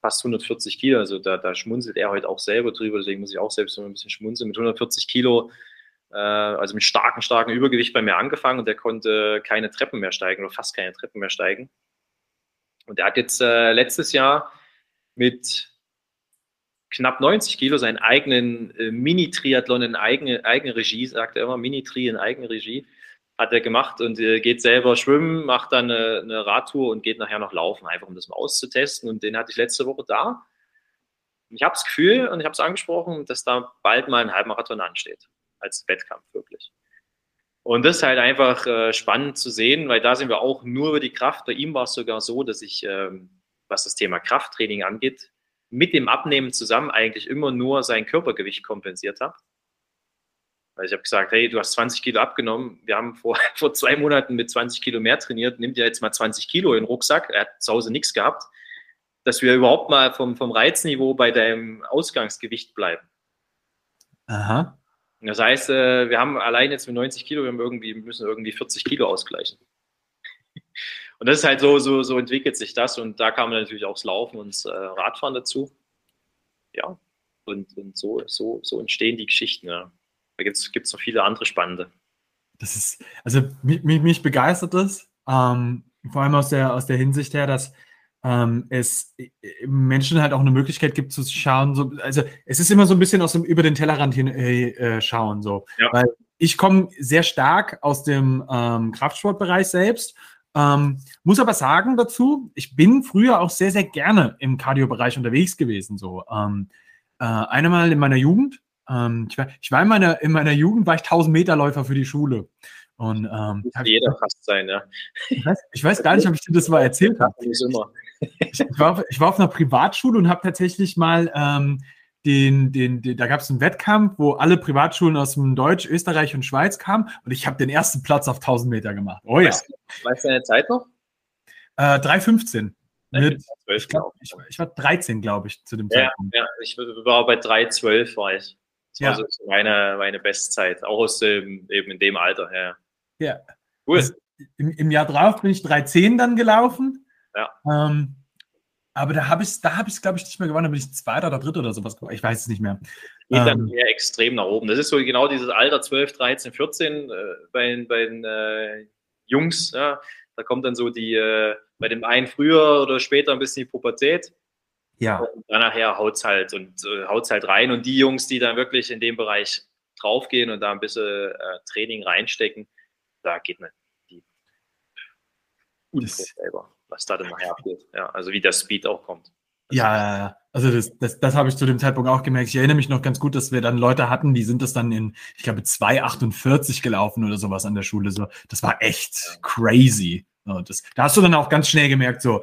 fast 140 Kilo, also da, da schmunzelt er heute auch selber drüber, deswegen muss ich auch selbst ein bisschen schmunzeln, mit 140 Kilo, äh, also mit starkem, starkem Übergewicht bei mir angefangen und der konnte keine Treppen mehr steigen oder fast keine Treppen mehr steigen. Und der hat jetzt äh, letztes Jahr mit knapp 90 Kilo seinen eigenen äh, Mini-Triathlon in eigene, Regie, sagt er immer, Mini-Tri in eigene Regie, hat er gemacht und äh, geht selber schwimmen, macht dann eine, eine, Radtour und geht nachher noch laufen, einfach um das mal auszutesten. Und den hatte ich letzte Woche da. Ich habe das Gefühl, und ich habe es angesprochen, dass da bald mal ein Halbmarathon ansteht, als Wettkampf wirklich. Und das ist halt einfach äh, spannend zu sehen, weil da sind wir auch nur über die Kraft. Bei ihm war es sogar so, dass ich, ähm, was das Thema Krafttraining angeht, mit dem Abnehmen zusammen eigentlich immer nur sein Körpergewicht kompensiert habe. Weil ich habe gesagt, hey, du hast 20 Kilo abgenommen. Wir haben vor, vor zwei Monaten mit 20 Kilo mehr trainiert. Nimm dir jetzt mal 20 Kilo in den Rucksack. Er hat zu Hause nichts gehabt. Dass wir überhaupt mal vom, vom Reizniveau bei deinem Ausgangsgewicht bleiben. Aha. Das heißt, äh, wir haben allein jetzt mit 90 Kilo, wir haben irgendwie, müssen irgendwie 40 Kilo ausgleichen. Und das ist halt so, so, so entwickelt sich das. Und da kam natürlich auch das Laufen und das äh, Radfahren dazu. Ja, und, und so, so, so entstehen die Geschichten. Ja. Da gibt es noch viele andere spannende. Das ist, also mich, mich begeistert das, ähm, vor allem aus der, aus der Hinsicht her, dass ähm, es Menschen halt auch eine Möglichkeit gibt zu schauen, so, also es ist immer so ein bisschen aus dem über den Tellerrand hin äh, äh schauen, so. Ja. Weil ich komme sehr stark aus dem ähm, Kraftsportbereich selbst. Ähm, muss aber sagen dazu, ich bin früher auch sehr, sehr gerne im Cardio-Bereich unterwegs gewesen. So ähm, äh, einmal in meiner Jugend, ähm, ich, war, ich war in meiner, in meiner Jugend war ich 1000 Meter Läufer für die Schule. Und ähm, jeder fast sein, ja. Ich weiß, ich weiß, gar nicht, ob ich dir das mal erzählt habe. Ich, ich, war auf, ich war auf einer Privatschule und habe tatsächlich mal ähm, den, den, den, da gab es einen Wettkampf, wo alle Privatschulen aus dem Deutsch, Österreich und Schweiz kamen und ich habe den ersten Platz auf 1000 Meter gemacht. Oh ja. Weißt, weißt du deine Zeit noch? Äh, 3,15. Mit, 12, ich, glaub, ich, ich, war 13, glaube ich, zu dem ja, Zeitpunkt. Ja, ich war bei 3,12 war ich. Das war ja. so meine, meine Bestzeit, auch aus dem, eben in dem Alter. Ja. ja. Cool. Also, im, Im Jahr drauf bin ich 3,10 dann gelaufen. Ja. Ähm, aber da habe ich es, da habe ich glaube ich, nicht mehr gewonnen, da bin ich Zweiter oder Dritter oder sowas Ich weiß es nicht mehr. Geht ähm, dann mehr extrem nach oben. Das ist so genau dieses Alter 12, 13, 14 äh, bei, bei den äh, Jungs. Ja. Da kommt dann so die, äh, bei dem einen früher oder später ein bisschen die Pubertät. Ja. Und dann nachher haut es halt und äh, haut's halt rein. Und die Jungs, die dann wirklich in dem Bereich draufgehen und da ein bisschen äh, Training reinstecken, da geht man die selber, was da dann nachher abgeht. Ja, also wie der Speed auch kommt. Ja, also das, das, das habe ich zu dem Zeitpunkt auch gemerkt. Ich erinnere mich noch ganz gut, dass wir dann Leute hatten, die sind das dann in, ich glaube, 2,48 gelaufen oder sowas an der Schule. So, das war echt crazy. So, das, da hast du dann auch ganz schnell gemerkt, so,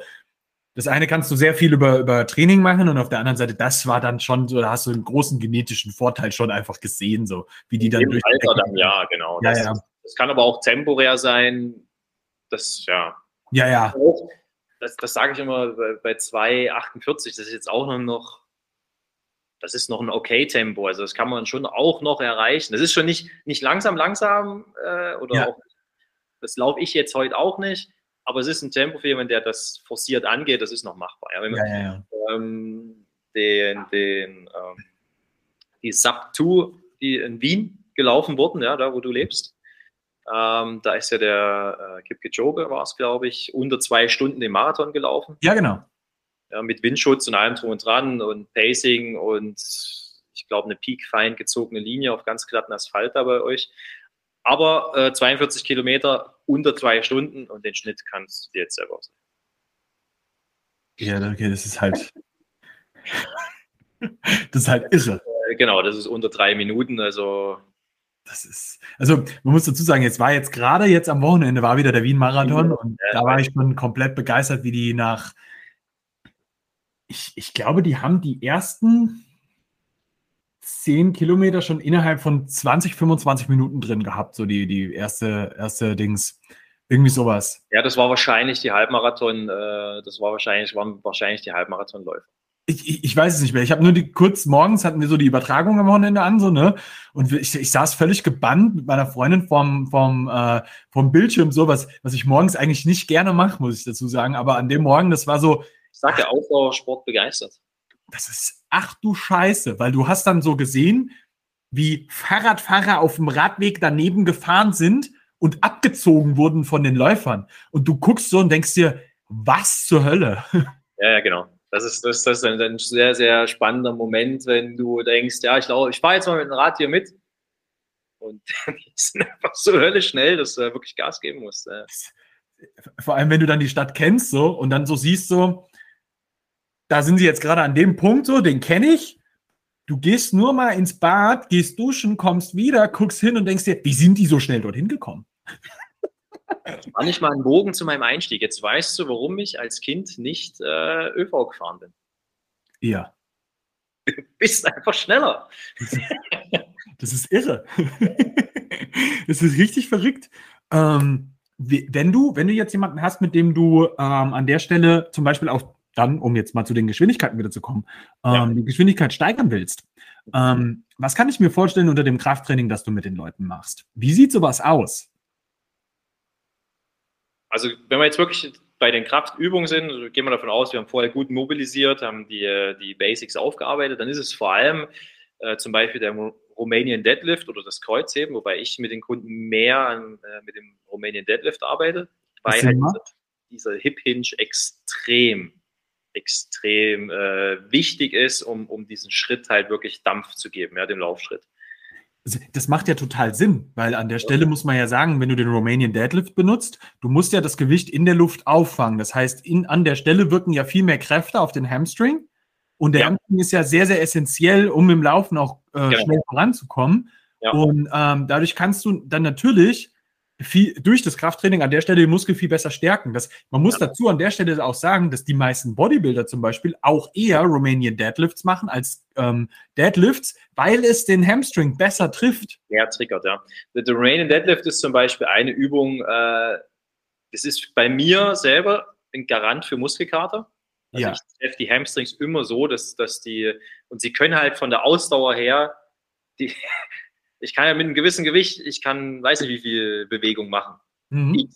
das eine kannst du sehr viel über, über Training machen und auf der anderen Seite, das war dann schon so, da hast du einen großen genetischen Vorteil schon einfach gesehen, so wie die dann durch. Alter dann, ja, genau. Ja, das, ja. das kann aber auch temporär sein. Das, ja. Ja, ja. Das, das sage ich immer bei, bei 2,48, das ist jetzt auch noch, das ist noch ein okay Tempo. Also das kann man schon auch noch erreichen. Das ist schon nicht, nicht langsam, langsam äh, oder ja. auch, das laufe ich jetzt heute auch nicht aber es ist ein Tempo für jemanden, der das forciert angeht, das ist noch machbar. Ja, wenn man ja, ähm, den, den, ähm, die Sub 2, die in Wien gelaufen wurden, ja, da wo du lebst, ähm, da ist ja der äh, Kip Kipchoge, war es, glaube ich, unter zwei Stunden den Marathon gelaufen. Ja, genau. Ja, mit Windschutz und allem drum und dran und Pacing und ich glaube eine peak fein gezogene Linie auf ganz glatten Asphalt da bei euch. Aber äh, 42 Kilometer unter zwei Stunden und den Schnitt kannst du dir jetzt selber ausrechnen. Ja, okay, das ist halt. das ist halt irre. Äh, genau, das ist unter drei Minuten, also. Das ist, also man muss dazu sagen, jetzt war jetzt gerade jetzt am Wochenende war wieder der Wien-Marathon und da war ich schon komplett begeistert, wie die nach, ich, ich glaube, die haben die ersten 10 Kilometer schon innerhalb von 20, 25 Minuten drin gehabt, so die, die erste, erste Dings. Irgendwie sowas. Ja, das war wahrscheinlich die Halbmarathon, äh, das war wahrscheinlich, waren wahrscheinlich die Halbmarathonläufe. Ich, ich, ich, weiß es nicht mehr. Ich habe nur die kurz morgens hatten wir so die Übertragung am Wochenende an, so, ne? Und ich, ich saß völlig gebannt mit meiner Freundin vom, vom, äh, vom Bildschirm, so was, was ich morgens eigentlich nicht gerne mache, muss ich dazu sagen. Aber an dem Morgen, das war so. Ich sag ja, Ausdauersport begeistert. Das ist ach du Scheiße, weil du hast dann so gesehen, wie Fahrradfahrer auf dem Radweg daneben gefahren sind und abgezogen wurden von den Läufern. Und du guckst so und denkst dir, was zur Hölle? Ja, ja, genau. Das ist, das, das ist ein, ein sehr, sehr spannender Moment, wenn du denkst, ja, ich ich fahre jetzt mal mit dem Rad hier mit. Und die sind einfach so höllisch schnell, dass du wirklich Gas geben musst. Vor allem, wenn du dann die Stadt kennst so und dann so siehst, so, da sind sie jetzt gerade an dem Punkt so, den kenne ich. Du gehst nur mal ins Bad, gehst duschen, kommst wieder, guckst hin und denkst dir, wie sind die so schnell dorthin gekommen? War nicht mal ein Bogen zu meinem Einstieg. Jetzt weißt du, warum ich als Kind nicht äh, ÖV gefahren bin. Ja. Du bist einfach schneller. Das ist irre. das ist richtig verrückt. Ähm, wenn du, wenn du jetzt jemanden hast, mit dem du ähm, an der Stelle zum Beispiel auch dann, um jetzt mal zu den Geschwindigkeiten wieder zu kommen, ähm, ja. die Geschwindigkeit steigern willst, ähm, was kann ich mir vorstellen unter dem Krafttraining, das du mit den Leuten machst? Wie sieht sowas aus? Also, wenn wir jetzt wirklich bei den Kraftübungen sind, also gehen wir davon aus, wir haben vorher gut mobilisiert, haben die, die Basics aufgearbeitet, dann ist es vor allem äh, zum Beispiel der Romanian Deadlift oder das Kreuzheben, wobei ich mit den Kunden mehr an, äh, mit dem Romanian Deadlift arbeite, weil halt dieser, dieser Hip Hinge extrem, extrem äh, wichtig ist, um, um diesen Schritt halt wirklich Dampf zu geben, ja, dem Laufschritt. Das macht ja total Sinn, weil an der Stelle muss man ja sagen, wenn du den Romanian Deadlift benutzt, du musst ja das Gewicht in der Luft auffangen. Das heißt, in, an der Stelle wirken ja viel mehr Kräfte auf den Hamstring. Und der ja. Hamstring ist ja sehr, sehr essentiell, um im Laufen auch äh, ja. schnell voranzukommen. Ja. Und ähm, dadurch kannst du dann natürlich viel, durch das Krafttraining an der Stelle den Muskel viel besser stärken. Das, man muss ja. dazu an der Stelle auch sagen, dass die meisten Bodybuilder zum Beispiel auch eher Romanian Deadlifts machen als ähm, Deadlifts, weil es den Hamstring besser trifft. Ja, triggert, ja. Der Romanian Deadlift ist zum Beispiel eine Übung, äh, das ist bei mir selber ein Garant für Muskelkater. Also ja. ich treffe die Hamstrings immer so, dass, dass die, und sie können halt von der Ausdauer her, die, ich kann ja mit einem gewissen Gewicht, ich kann, weiß nicht, wie viel Bewegung machen. Mhm.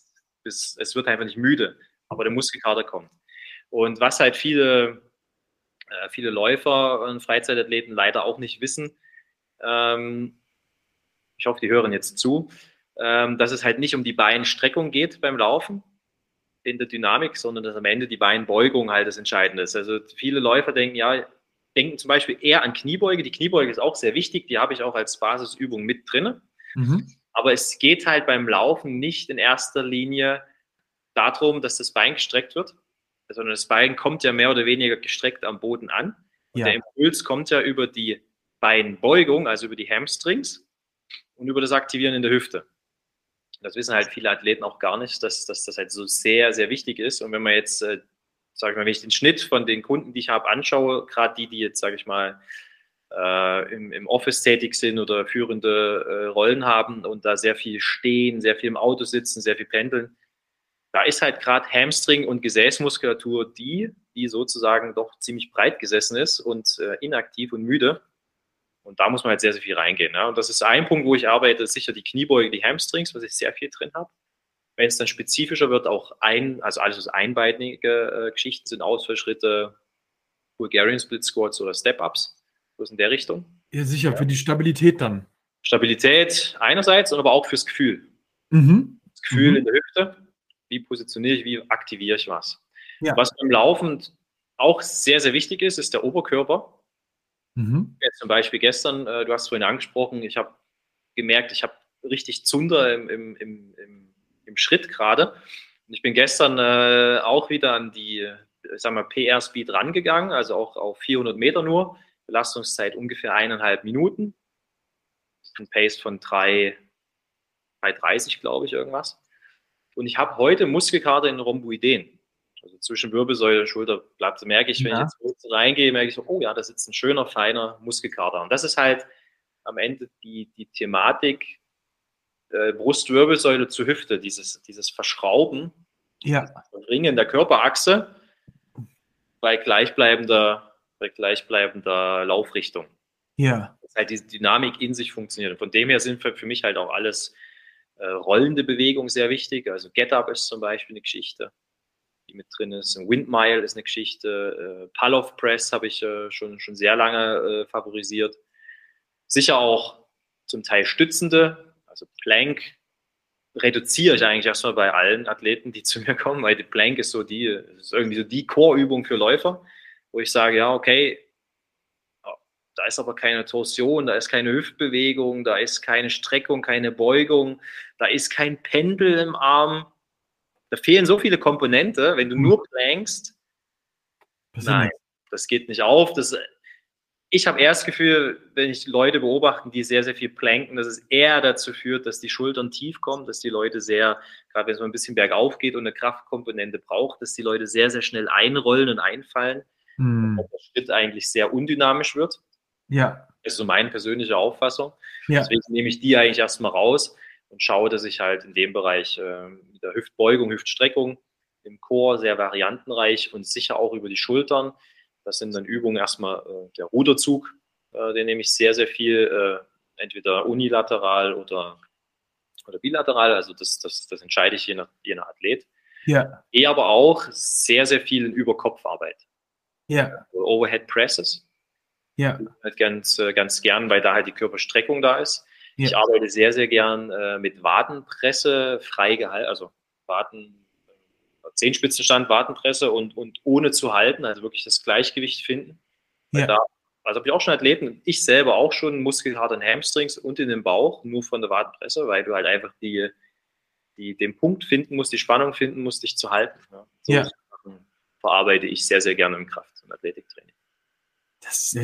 Es, es wird einfach nicht müde, aber der Muskelkater kommt. Und was halt viele, äh, viele Läufer und Freizeitathleten leider auch nicht wissen, ähm, ich hoffe, die hören jetzt zu, ähm, dass es halt nicht um die Beinstreckung geht beim Laufen in der Dynamik, sondern dass am Ende die Beinbeugung halt das Entscheidende ist. Also viele Läufer denken, ja, denken zum Beispiel eher an Kniebeuge. Die Kniebeuge ist auch sehr wichtig, die habe ich auch als Basisübung mit drin. Mhm. Aber es geht halt beim Laufen nicht in erster Linie darum, dass das Bein gestreckt wird, sondern das Bein kommt ja mehr oder weniger gestreckt am Boden an. Ja. Der Impuls kommt ja über die Beinbeugung, also über die Hamstrings und über das Aktivieren in der Hüfte. Das wissen halt viele Athleten auch gar nicht, dass, dass das halt so sehr, sehr wichtig ist. Und wenn man jetzt äh, sage ich mal, wenn ich den Schnitt von den Kunden, die ich habe, anschaue, gerade die, die jetzt, sage ich mal, äh, im, im, Office tätig sind oder führende äh, Rollen haben und da sehr viel stehen, sehr viel im Auto sitzen, sehr viel pendeln, da ist halt gerade Hamstring und Gesäßmuskulatur die, die sozusagen doch ziemlich breit gesessen ist und äh, inaktiv und müde. Und da muss man halt sehr, sehr viel reingehen. Ja? Und das ist ein Punkt, wo ich arbeite, sicher die Kniebeuge, die Hamstrings, was ich sehr viel drin habe. Wenn es dann spezifischer wird, auch ein, also alles was einbeinige äh, Geschichten sind, Ausfallschritte, Bulgarian Split Squats oder Step-Ups, so in der Richtung. Ja, sicher, ja. für die Stabilität dann. Stabilität einerseits, aber auch fürs Gefühl. Mhm. Das Gefühl mhm. in der Hüfte, wie positioniere ich, wie aktiviere ich was. Ja. Was beim Laufen auch sehr, sehr wichtig ist, ist der Oberkörper. Mhm. Jetzt zum Beispiel gestern, äh, du hast vorhin angesprochen, ich habe gemerkt, ich habe richtig Zunder im, im, im, im im Schritt gerade. Und ich bin gestern äh, auch wieder an die, sagen wir, PR-Speed rangegangen, also auch auf 400 Meter nur. Belastungszeit ungefähr eineinhalb Minuten. Ein Pace von 3, 3,30 glaube ich, irgendwas. Und ich habe heute Muskelkater in Rhomboideen. Also zwischen Wirbelsäule und Schulterblatt merke ich, wenn ja. ich jetzt reingehe, merke ich so, oh ja, da sitzt ein schöner, feiner Muskelkater. Und das ist halt am Ende die, die Thematik, äh, Brustwirbelsäule zu Hüfte, dieses, dieses Verschrauben, ja. Ringen der Körperachse bei gleichbleibender, bei gleichbleibender Laufrichtung. Ja. Dass halt diese Dynamik in sich funktioniert. Und von dem her sind für, für mich halt auch alles äh, rollende Bewegungen sehr wichtig. Also Get Up ist zum Beispiel eine Geschichte, die mit drin ist. Windmile ist eine Geschichte. Äh, Pull-Off Press habe ich äh, schon, schon sehr lange äh, favorisiert. Sicher auch zum Teil stützende also Plank reduziere ich eigentlich erstmal bei allen Athleten, die zu mir kommen, weil die Plank ist so die, ist irgendwie so die Core-Übung für Läufer, wo ich sage, ja, okay, da ist aber keine Torsion, da ist keine Hüftbewegung, da ist keine Streckung, keine Beugung, da ist kein Pendel im Arm. Da fehlen so viele Komponente, wenn du hm. nur plankst. Nein, das geht nicht auf. Das ich habe eher das Gefühl, wenn ich Leute beobachte, die sehr, sehr viel planken, dass es eher dazu führt, dass die Schultern tief kommen, dass die Leute sehr, gerade wenn es mal ein bisschen bergauf geht und eine Kraftkomponente braucht, dass die Leute sehr, sehr schnell einrollen und einfallen. Hm. Und der Schritt eigentlich sehr undynamisch wird. Ja. Das ist so meine persönliche Auffassung. Ja. Deswegen nehme ich die eigentlich erstmal raus und schaue, dass ich halt in dem Bereich äh, mit der Hüftbeugung, Hüftstreckung im Chor sehr variantenreich und sicher auch über die Schultern. Das sind dann Übungen erstmal äh, der Ruderzug, äh, den nehme ich sehr, sehr viel, äh, entweder unilateral oder, oder bilateral. Also das, das, das entscheide ich je nach, je nach Athlet. Ja. Eher aber auch sehr, sehr viel in Überkopfarbeit. Ja. Also Overhead Presses. Ja. Halt ganz, äh, ganz gern, weil da halt die Körperstreckung da ist. Ja. Ich arbeite sehr, sehr gern äh, mit Wadenpresse, frei gehalten, also Waden, äh, Zehenspitzenstand, Wadenpresse und, und ohne zu halten, also wirklich das Gleichgewicht finden. Ja. da, also habe ich auch schon Athleten, ich selber auch schon Muskelkater in Hamstrings und in den Bauch, nur von der Wadenpresse, weil du halt einfach die, die, den Punkt finden musst, die Spannung finden musst, dich zu halten. Ja. So Ja. Verarbeite ich sehr, sehr gerne im Kraft- und Athletiktraining. Das,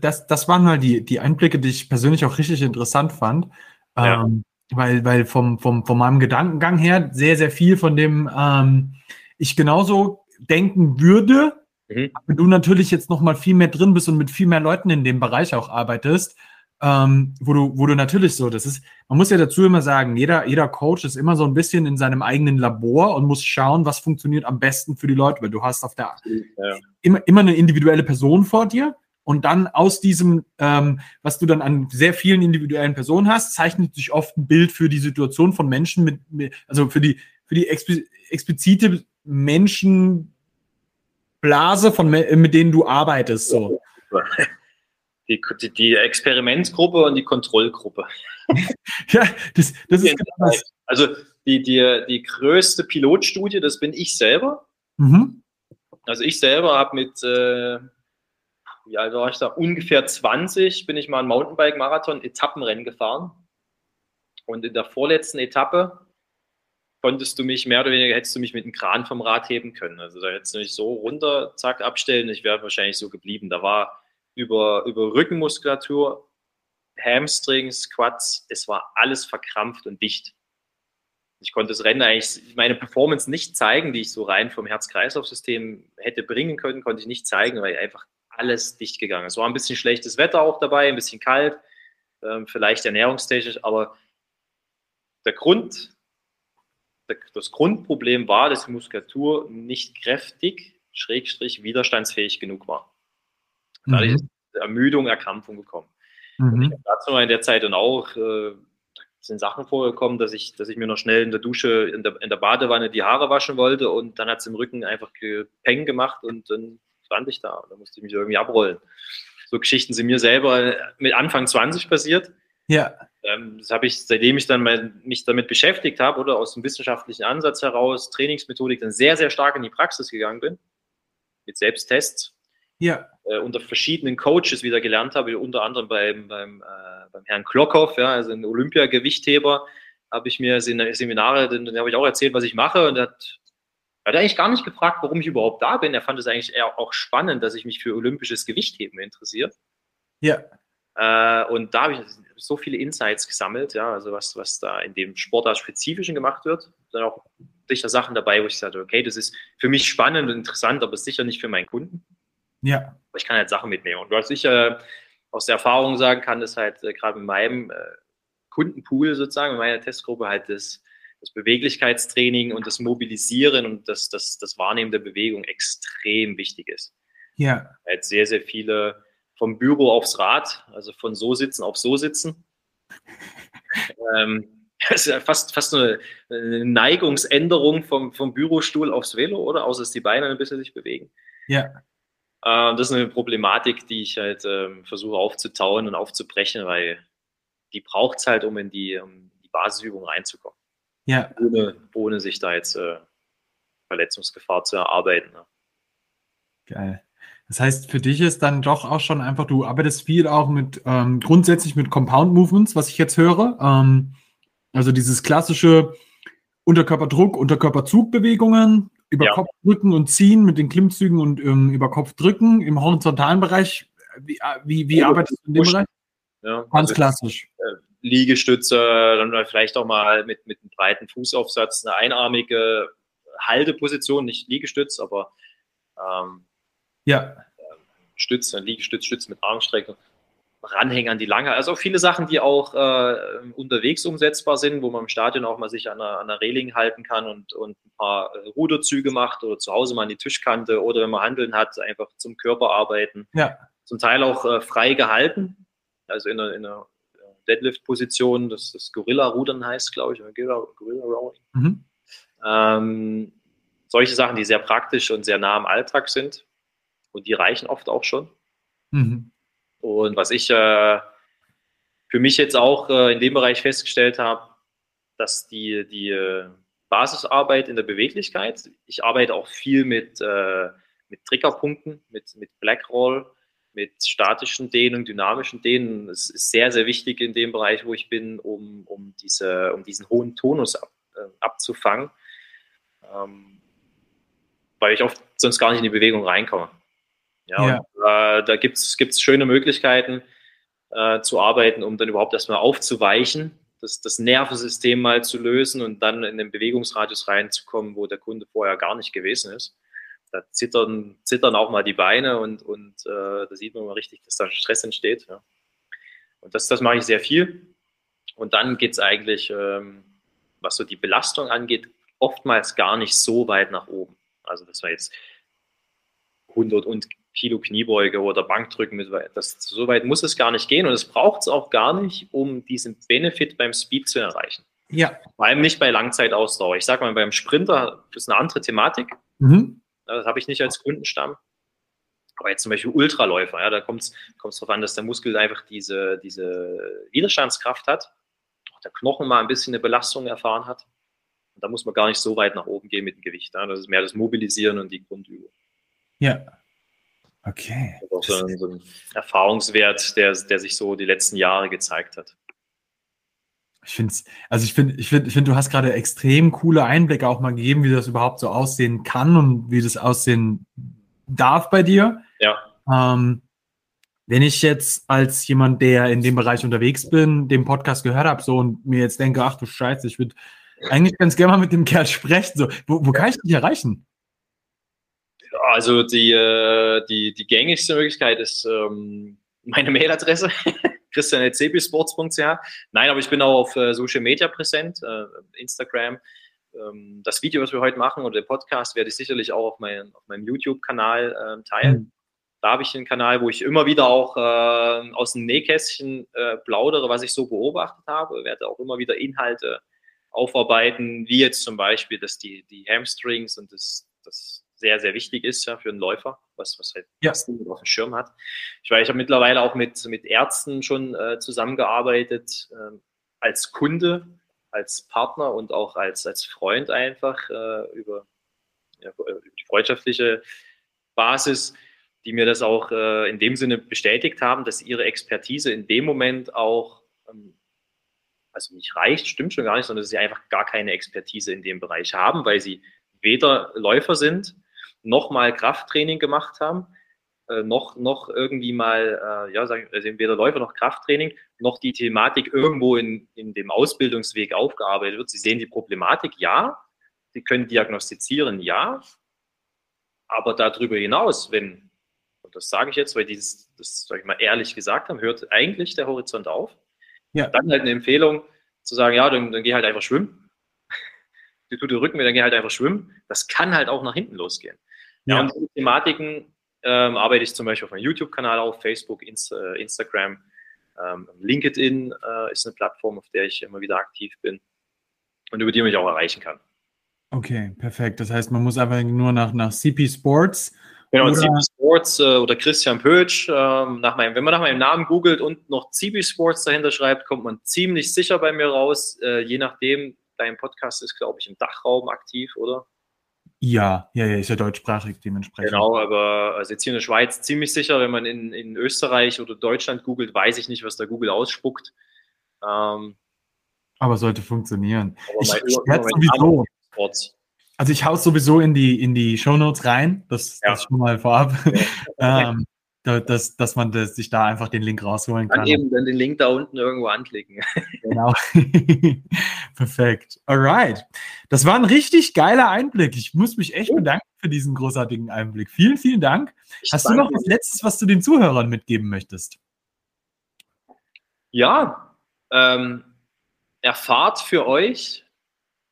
das, das waren mal die, die Einblicke, die ich persönlich auch richtig interessant fand. Ja. Ähm, weil, weil vom, vom, von meinem Gedankengang her sehr, sehr viel von dem ähm, ich genauso denken würde, Mhm. aber du natürlich jetzt noch mal viel mehr drin bist und mit viel mehr Leuten in dem Bereich auch arbeitest, ähm, wo du, wo du natürlich so, das ist, man muss ja dazu immer sagen, jeder, jeder Coach ist immer so ein bisschen in seinem eigenen Labor und muss schauen, was funktioniert am besten für die Leute, weil du hast auf der Ja. immer, immer eine individuelle Person vor dir und dann aus diesem, ähm, was du dann an sehr vielen individuellen Personen hast, zeichnet sich oft ein Bild für die Situation von Menschen mit, mit also für die, für die expli explizite Menschenblase von, mit denen du arbeitest, so. Die, die, die Experimentgruppe und die Kontrollgruppe. Ja, das, das ist genau das. Also die, die, die größte Pilotstudie, das bin ich selber. Mhm. Also ich selber habe mit, äh, wie alt war ich da, ungefähr 20, bin ich mal einen Mountainbike-Marathon Etappenrennen gefahren. Und in der vorletzten Etappe konntest du mich, mehr oder weniger hättest du mich mit einem Kran vom Rad heben können. Also da hättest du mich so runter, zack, abstellen. Ich wäre wahrscheinlich so geblieben. Da war über, über Rückenmuskulatur, Hamstrings, Quads, es war alles verkrampft und dicht. Ich konnte das Rennen eigentlich, meine Performance nicht zeigen, die ich so rein vom Herz-Kreislauf-System hätte bringen können, konnte ich nicht zeigen, weil einfach alles dicht gegangen. Es war ein bisschen schlechtes Wetter auch dabei, ein bisschen kalt, ähm, vielleicht ernährungstechnisch, aber der Grund, das Grundproblem war, dass die Muskulatur nicht kräftig, schrägstrich widerstandsfähig genug war. Dadurch ist Ermüdung, Erkrampfung gekommen. Und ich Mhm. habe dazu mal in der Zeit dann auch, äh, sind Sachen vorgekommen, dass ich, dass ich mir noch schnell in der Dusche, in der, in der Badewanne die Haare waschen wollte und dann hat es im Rücken einfach Peng gemacht und dann stand ich da und dann musste ich mich irgendwie abrollen. So Geschichten sind mir selber mit Anfang 20 passiert. Ja, Ähm, das habe ich, seitdem ich dann mal, mich damit beschäftigt habe oder aus dem wissenschaftlichen Ansatz heraus, Trainingsmethodik, dann sehr, sehr stark in die Praxis gegangen bin, mit Selbsttests ja, äh, unter verschiedenen Coaches wieder gelernt habe, unter anderem beim, beim, äh, beim Herrn Klockhoff, ja, also ein Olympiagewichtheber, habe ich mir Sem- Seminare, dann, dann habe ich auch erzählt, was ich mache und er hat, er hat eigentlich gar nicht gefragt, warum ich überhaupt da bin. Er fand es eigentlich eher auch spannend, dass ich mich für olympisches Gewichtheben interessiere. ja, Äh, und da habe ich so viele Insights gesammelt, ja, also was, was da in dem Sportart-Spezifischen gemacht wird. Dann auch sicher Sachen dabei, wo ich sagte, okay, das ist für mich spannend und interessant, aber sicher nicht für meinen Kunden. ja, Aber ich kann halt Sachen mitnehmen. Und was ich äh, aus der Erfahrung sagen kann, ist halt äh, gerade mit meinem äh, Kundenpool sozusagen, mit meiner Testgruppe halt das, das Beweglichkeitstraining und das Mobilisieren und das, das, das Wahrnehmen der Bewegung extrem wichtig ist. ja, Halt sehr, sehr viele vom Büro aufs Rad, also von so sitzen auf so sitzen. ähm, das ist ja fast, fast eine, eine Neigungsänderung vom, vom Bürostuhl aufs Velo, oder? Außer dass die Beine ein bisschen sich bewegen. ja, Äh, das ist eine Problematik, die ich halt ähm, versuche aufzutauen und aufzubrechen, weil die braucht es halt, um in die, um die Basisübung reinzukommen, ja. ohne, ohne sich da jetzt äh, Verletzungsgefahr zu erarbeiten. Ne? Geil. Das heißt, für dich ist dann doch auch schon einfach, du arbeitest viel auch mit, ähm, grundsätzlich mit Compound Movements, was ich jetzt höre. Ähm, also dieses klassische Unterkörperdruck, Unterkörperzug-Bewegungen, über Ja. Kopf drücken und ziehen mit den Klimmzügen und ähm, über Kopf drücken im horizontalen Bereich. Wie, äh, wie, wie arbeitest du in dem. Bereich? Ja, Ganz also, klassisch. Liegestütze, dann vielleicht auch mal mit, mit einem breiten Fußaufsatz, eine einarmige Halteposition, nicht Liegestütz, aber ähm, Ja, Stütz, ein Liegestütz, Stütz mit Armstreckung. ranhängen an die Lange. Also auch viele Sachen, die auch äh, unterwegs umsetzbar sind, wo man im Stadion auch mal sich an einer, an einer Reling halten kann und, und ein paar äh, Ruderzüge macht oder zu Hause mal an die Tischkante oder wenn man Handeln hat, einfach zum Körper arbeiten. Ja. Zum Teil auch äh, frei gehalten, also in einer, in einer Deadlift-Position, das das Gorilla-Rudern heißt, glaube ich, Gorilla, Gorilla Rowing. Mhm. Ähm, solche Sachen, die sehr praktisch und sehr nah am Alltag sind und die reichen oft auch schon. Mhm. Und was ich äh, für mich jetzt auch äh, in dem Bereich festgestellt habe, dass die, die äh, Basisarbeit in der Beweglichkeit, ich arbeite auch viel mit, äh, mit Triggerpunkten, mit, mit Blackroll, mit statischen Dehnen, dynamischen Dehnen. Es ist sehr, sehr wichtig in dem Bereich, wo ich bin, um, um, diese, um diesen hohen Tonus ab, äh, abzufangen, ähm, weil ich oft sonst gar nicht in die Bewegung reinkomme. Ja, ja. Und, äh, da gibt es schöne Möglichkeiten äh, zu arbeiten, um dann überhaupt erstmal aufzuweichen, das, das Nervensystem mal zu lösen und dann in den Bewegungsradius reinzukommen, wo der Kunde vorher gar nicht gewesen ist. Da zittern, zittern auch mal die Beine und, und äh, da sieht man mal richtig, dass da Stress entsteht. Ja. Und das, das mache ich sehr viel. Und dann geht es eigentlich, ähm, was so die Belastung angeht, oftmals gar nicht so weit nach oben. Also, dass wir jetzt 100 und Kilo Kniebeuge oder Bankdrücken mit, das, so weit muss es gar nicht gehen und es braucht es auch gar nicht, um diesen Benefit beim Speed zu erreichen. Ja. Vor allem nicht bei Langzeitausdauer. Ich sage mal, beim Sprinter ist eine andere Thematik. Mhm. Das habe ich nicht als Kundenstamm. Aber jetzt zum Beispiel Ultraläufer, ja, da kommt es darauf an, dass der Muskel einfach diese, diese Widerstandskraft hat, auch der Knochen mal ein bisschen eine Belastung erfahren hat. Und da muss man gar nicht so weit nach oben gehen mit dem Gewicht. Ja. Das ist mehr das Mobilisieren und die Grundübung. Ja, Okay. Das ist auch so ein, so ein Erfahrungswert, der, der sich so die letzten Jahre gezeigt hat. Ich finde also ich finde, ich finde, ich finde, du hast gerade extrem coole Einblicke auch mal gegeben, wie das überhaupt so aussehen kann und wie das aussehen darf bei dir. Ja. Ähm, wenn ich jetzt als jemand, der in dem Bereich unterwegs bin, den Podcast gehört habe, so und mir jetzt denke, ach du Scheiße, ich würde eigentlich ganz gerne mal mit dem Kerl sprechen, so, wo, wo kann ich dich erreichen? Also die, äh, die, die gängigste Möglichkeit ist ähm, meine Mailadresse, christian.cbsports.ch. Nein, aber ich bin auch auf äh, Social Media präsent, äh, Instagram. Ähm, das Video, was wir heute machen oder der Podcast, werde ich sicherlich auch auf, mein, auf meinem YouTube-Kanal äh, teilen. Mhm. Da habe ich einen Kanal, wo ich immer wieder auch äh, aus dem Nähkästchen äh, plaudere, was ich so beobachtet habe. Ich werde auch immer wieder Inhalte aufarbeiten, wie jetzt zum Beispiel, dass die, die Hamstrings und das, das sehr, sehr wichtig ist ja, für einen Läufer, was, was halt ja. auf dem Schirm hat. Ich weiß, ich habe mittlerweile auch mit, mit Ärzten schon äh, zusammengearbeitet, äh, als Kunde, als Partner und auch als, als Freund einfach äh, über, ja, über die freundschaftliche Basis, die mir das auch äh, in dem Sinne bestätigt haben, dass ihre Expertise in dem Moment auch ähm, also nicht reicht, stimmt schon gar nicht, sondern dass sie einfach gar keine Expertise in dem Bereich haben, weil sie weder Läufer sind, noch mal Krafttraining gemacht haben, äh, noch, noch irgendwie mal, äh, ja, sagen, also weder Läufer noch Krafttraining, noch die Thematik irgendwo in, in dem Ausbildungsweg aufgearbeitet wird. Sie sehen die Problematik, ja, sie können diagnostizieren, ja, aber darüber hinaus, wenn, und das sage ich jetzt, weil dieses, das sage ich mal ehrlich gesagt haben, hört eigentlich der Horizont auf. Ja. Dann halt eine Empfehlung zu sagen, ja, dann, dann geh halt einfach schwimmen. Die tut den Rücken, dann geh halt einfach schwimmen. Das kann halt auch nach hinten losgehen. Ja, ja. und diese Thematiken ähm, arbeite ich zum Beispiel auf meinem YouTube-Kanal auf, Facebook, Insta, äh, Instagram. Ähm, LinkedIn äh, ist eine Plattform, auf der ich immer wieder aktiv bin und über die man mich auch erreichen kann. Okay, perfekt. Das heißt, man muss einfach nur nach, nach CP Sports. Genau, oder CP Sports äh, oder Christian Pötsch. Ähm, nach meinem, wenn man nach meinem Namen googelt und noch CP Sports dahinter schreibt, kommt man ziemlich sicher bei mir raus. Äh, je nachdem, dein Podcast ist, glaube ich, im Dachraum aktiv, oder? Ja, ja, ja, ist ja deutschsprachig dementsprechend. Genau, aber also jetzt hier in der Schweiz ziemlich sicher, wenn man in, in Österreich oder Deutschland googelt, weiß ich nicht, was da Google ausspuckt. Ähm, aber sollte funktionieren. Aber ich, ich sowieso. Also ich hau sowieso in die, in die Shownotes rein, das, ja. das schon mal vorab. Ja. ähm, dass, dass man das, sich da einfach den Link rausholen kann. Dann eben dann den Link da unten irgendwo anklicken. Genau. Perfekt. Alright. Das war ein richtig geiler Einblick. Ich muss mich echt bedanken für diesen großartigen Einblick. Vielen, vielen Dank. Ich Hast du noch was Letztes, was du den Zuhörern mitgeben möchtest? Ja, ähm, erfahrt für euch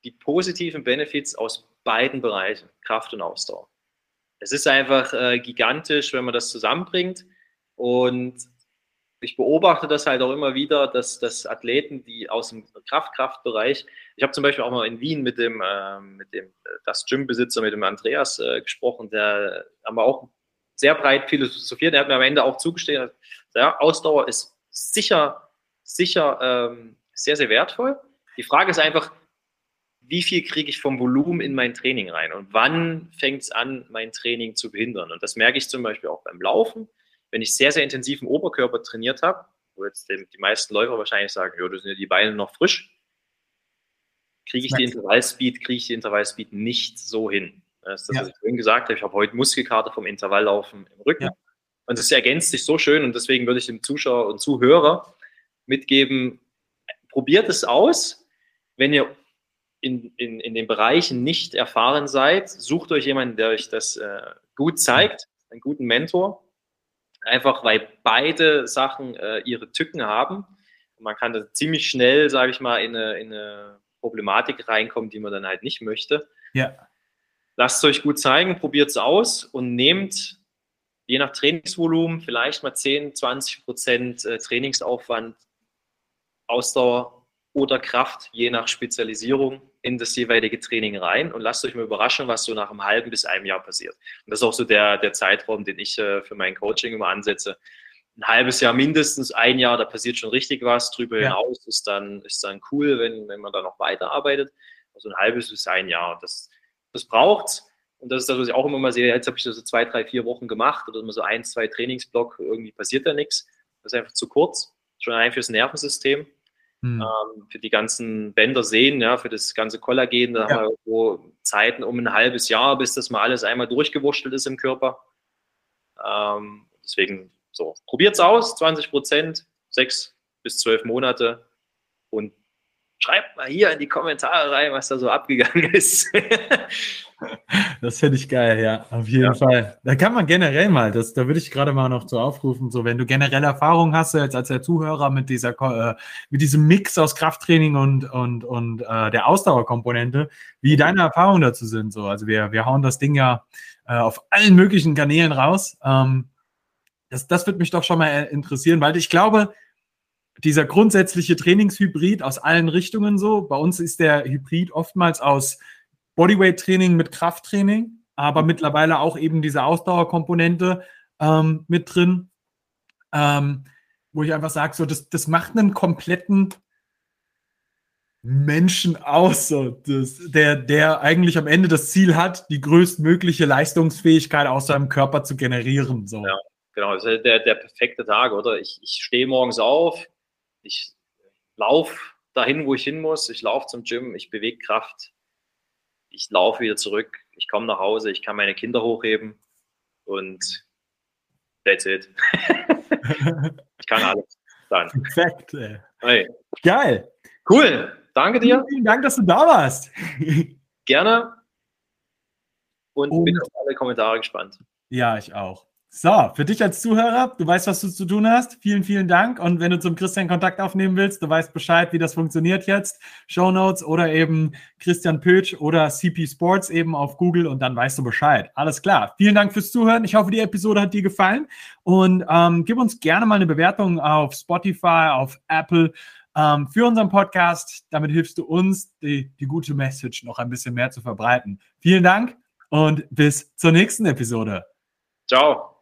die positiven Benefits aus beiden Bereichen, Kraft und Ausdauer. Es ist einfach äh, gigantisch, wenn man das zusammenbringt. Und ich beobachte das halt auch immer wieder, dass, dass Athleten, die aus dem Kraft-Kraftbereich, ich habe zum Beispiel auch mal in Wien mit dem, äh, mit dem das Gymbesitzer, mit dem Andreas äh, gesprochen, der haben wir auch sehr breit philosophiert. Der hat mir am Ende auch zugestehen, ja, Ausdauer ist sicher, sicher ähm, sehr, sehr wertvoll. Die Frage ist einfach, wie viel kriege ich vom Volumen in mein Training rein und wann fängt es an, mein Training zu behindern? Und das merke ich zum Beispiel auch beim Laufen wenn ich sehr, sehr intensiven Oberkörper trainiert habe, wo jetzt die, die meisten Läufer wahrscheinlich sagen, ja, das sind ja die Beine noch frisch, kriege ich die Intervallspeed, kriege ich die Intervallspeed nicht so hin. Das ist das, ja. was ich vorhin gesagt habe. Ich habe heute Muskelkater vom Intervalllaufen im Rücken. Ja. Und das ergänzt sich so schön und deswegen würde ich dem Zuschauer und Zuhörer mitgeben, probiert es aus. Wenn ihr in, in, in den Bereichen nicht erfahren seid, sucht euch jemanden, der euch das äh, gut zeigt, einen guten Mentor Einfach weil beide Sachen äh, ihre Tücken haben. Man kann da ziemlich schnell, sage ich mal, in eine, in eine Problematik reinkommen, die man dann halt nicht möchte. Ja. Lasst es euch gut zeigen, probiert es aus und nehmt je nach Trainingsvolumen vielleicht mal 10, 20 Prozent äh, Trainingsaufwand, Ausdauer oder Kraft, je nach Spezialisierung in das jeweilige Training rein und lasst euch mal überraschen, was so nach einem halben bis einem Jahr passiert. Und das ist auch so der, der Zeitraum, den ich äh, für mein Coaching immer ansetze. Ein halbes Jahr mindestens, ein Jahr, da passiert schon richtig was. Drüber ja. hinaus ist dann, ist dann cool, wenn, wenn man da noch weiterarbeitet. Also ein halbes bis ein Jahr. Das, das braucht und das ist das, was ich auch immer mal sehe. Jetzt habe ich das so zwei, drei, vier Wochen gemacht oder immer so ein, zwei Trainingsblock, irgendwie passiert da nichts. Das ist einfach zu kurz. Schon allein fürs Nervensystem. Hm. Ähm, für die ganzen Bänder sehen, ja, für das ganze Kollagen, da ja. haben wir irgendwo Zeiten um ein halbes Jahr, bis das mal alles einmal durchgewurschtelt ist im Körper. Ähm, deswegen so, probiert es aus, 20 Prozent, sechs bis zwölf Monate und schreibt mal hier in die Kommentare rein, was da so abgegangen ist. Das finde ich geil, ja, auf jeden ja. Fall. Da kann man generell mal, das, da würde ich gerade mal noch zu aufrufen, so wenn du generell Erfahrung hast, jetzt als der Zuhörer mit dieser, äh, mit diesem Mix aus Krafttraining und, und, und äh, der Ausdauerkomponente, wie deine Erfahrungen dazu sind. So, also wir, wir hauen das Ding ja äh, auf allen möglichen Kanälen raus. Ähm, das, das wird mich doch schon mal interessieren, weil ich glaube, dieser grundsätzliche Trainingshybrid aus allen Richtungen so. Bei uns ist der Hybrid oftmals aus Bodyweight-Training mit Krafttraining, aber mittlerweile auch eben diese Ausdauerkomponente ähm, mit drin, ähm, wo ich einfach sage, so, das, das macht einen kompletten Menschen aus, so, das, der, der eigentlich am Ende das Ziel hat, die größtmögliche Leistungsfähigkeit aus seinem Körper zu generieren. So. Ja, genau, das ist der, der perfekte Tag, oder? Ich, ich stehe morgens auf, ich laufe dahin, wo ich hin muss. Ich laufe zum Gym, ich bewege Kraft. Ich laufe wieder zurück. Ich komme nach Hause, ich kann meine Kinder hochheben und that's it. ich kann alles. Dann. Perfekt. Ey. Hey. Geil. Cool. Danke dir. Vielen Dank, dass du da warst. Gerne. Und, und bin auf alle Kommentare gespannt. Ja, ich auch. So, für dich als Zuhörer, du weißt, was du zu tun hast. Vielen, vielen Dank. Und wenn du zum Christian Kontakt aufnehmen willst, du weißt Bescheid, wie das funktioniert jetzt. Show Notes oder eben Christian Pötsch oder CP Sports eben auf Google und dann weißt du Bescheid. Alles klar. Vielen Dank fürs Zuhören. Ich hoffe, die Episode hat dir gefallen. Und ähm, gib uns gerne mal eine Bewertung auf Spotify, auf Apple ähm, für unseren Podcast. Damit hilfst du uns, die, die gute Message noch ein bisschen mehr zu verbreiten. Vielen Dank und bis zur nächsten Episode. Ciao.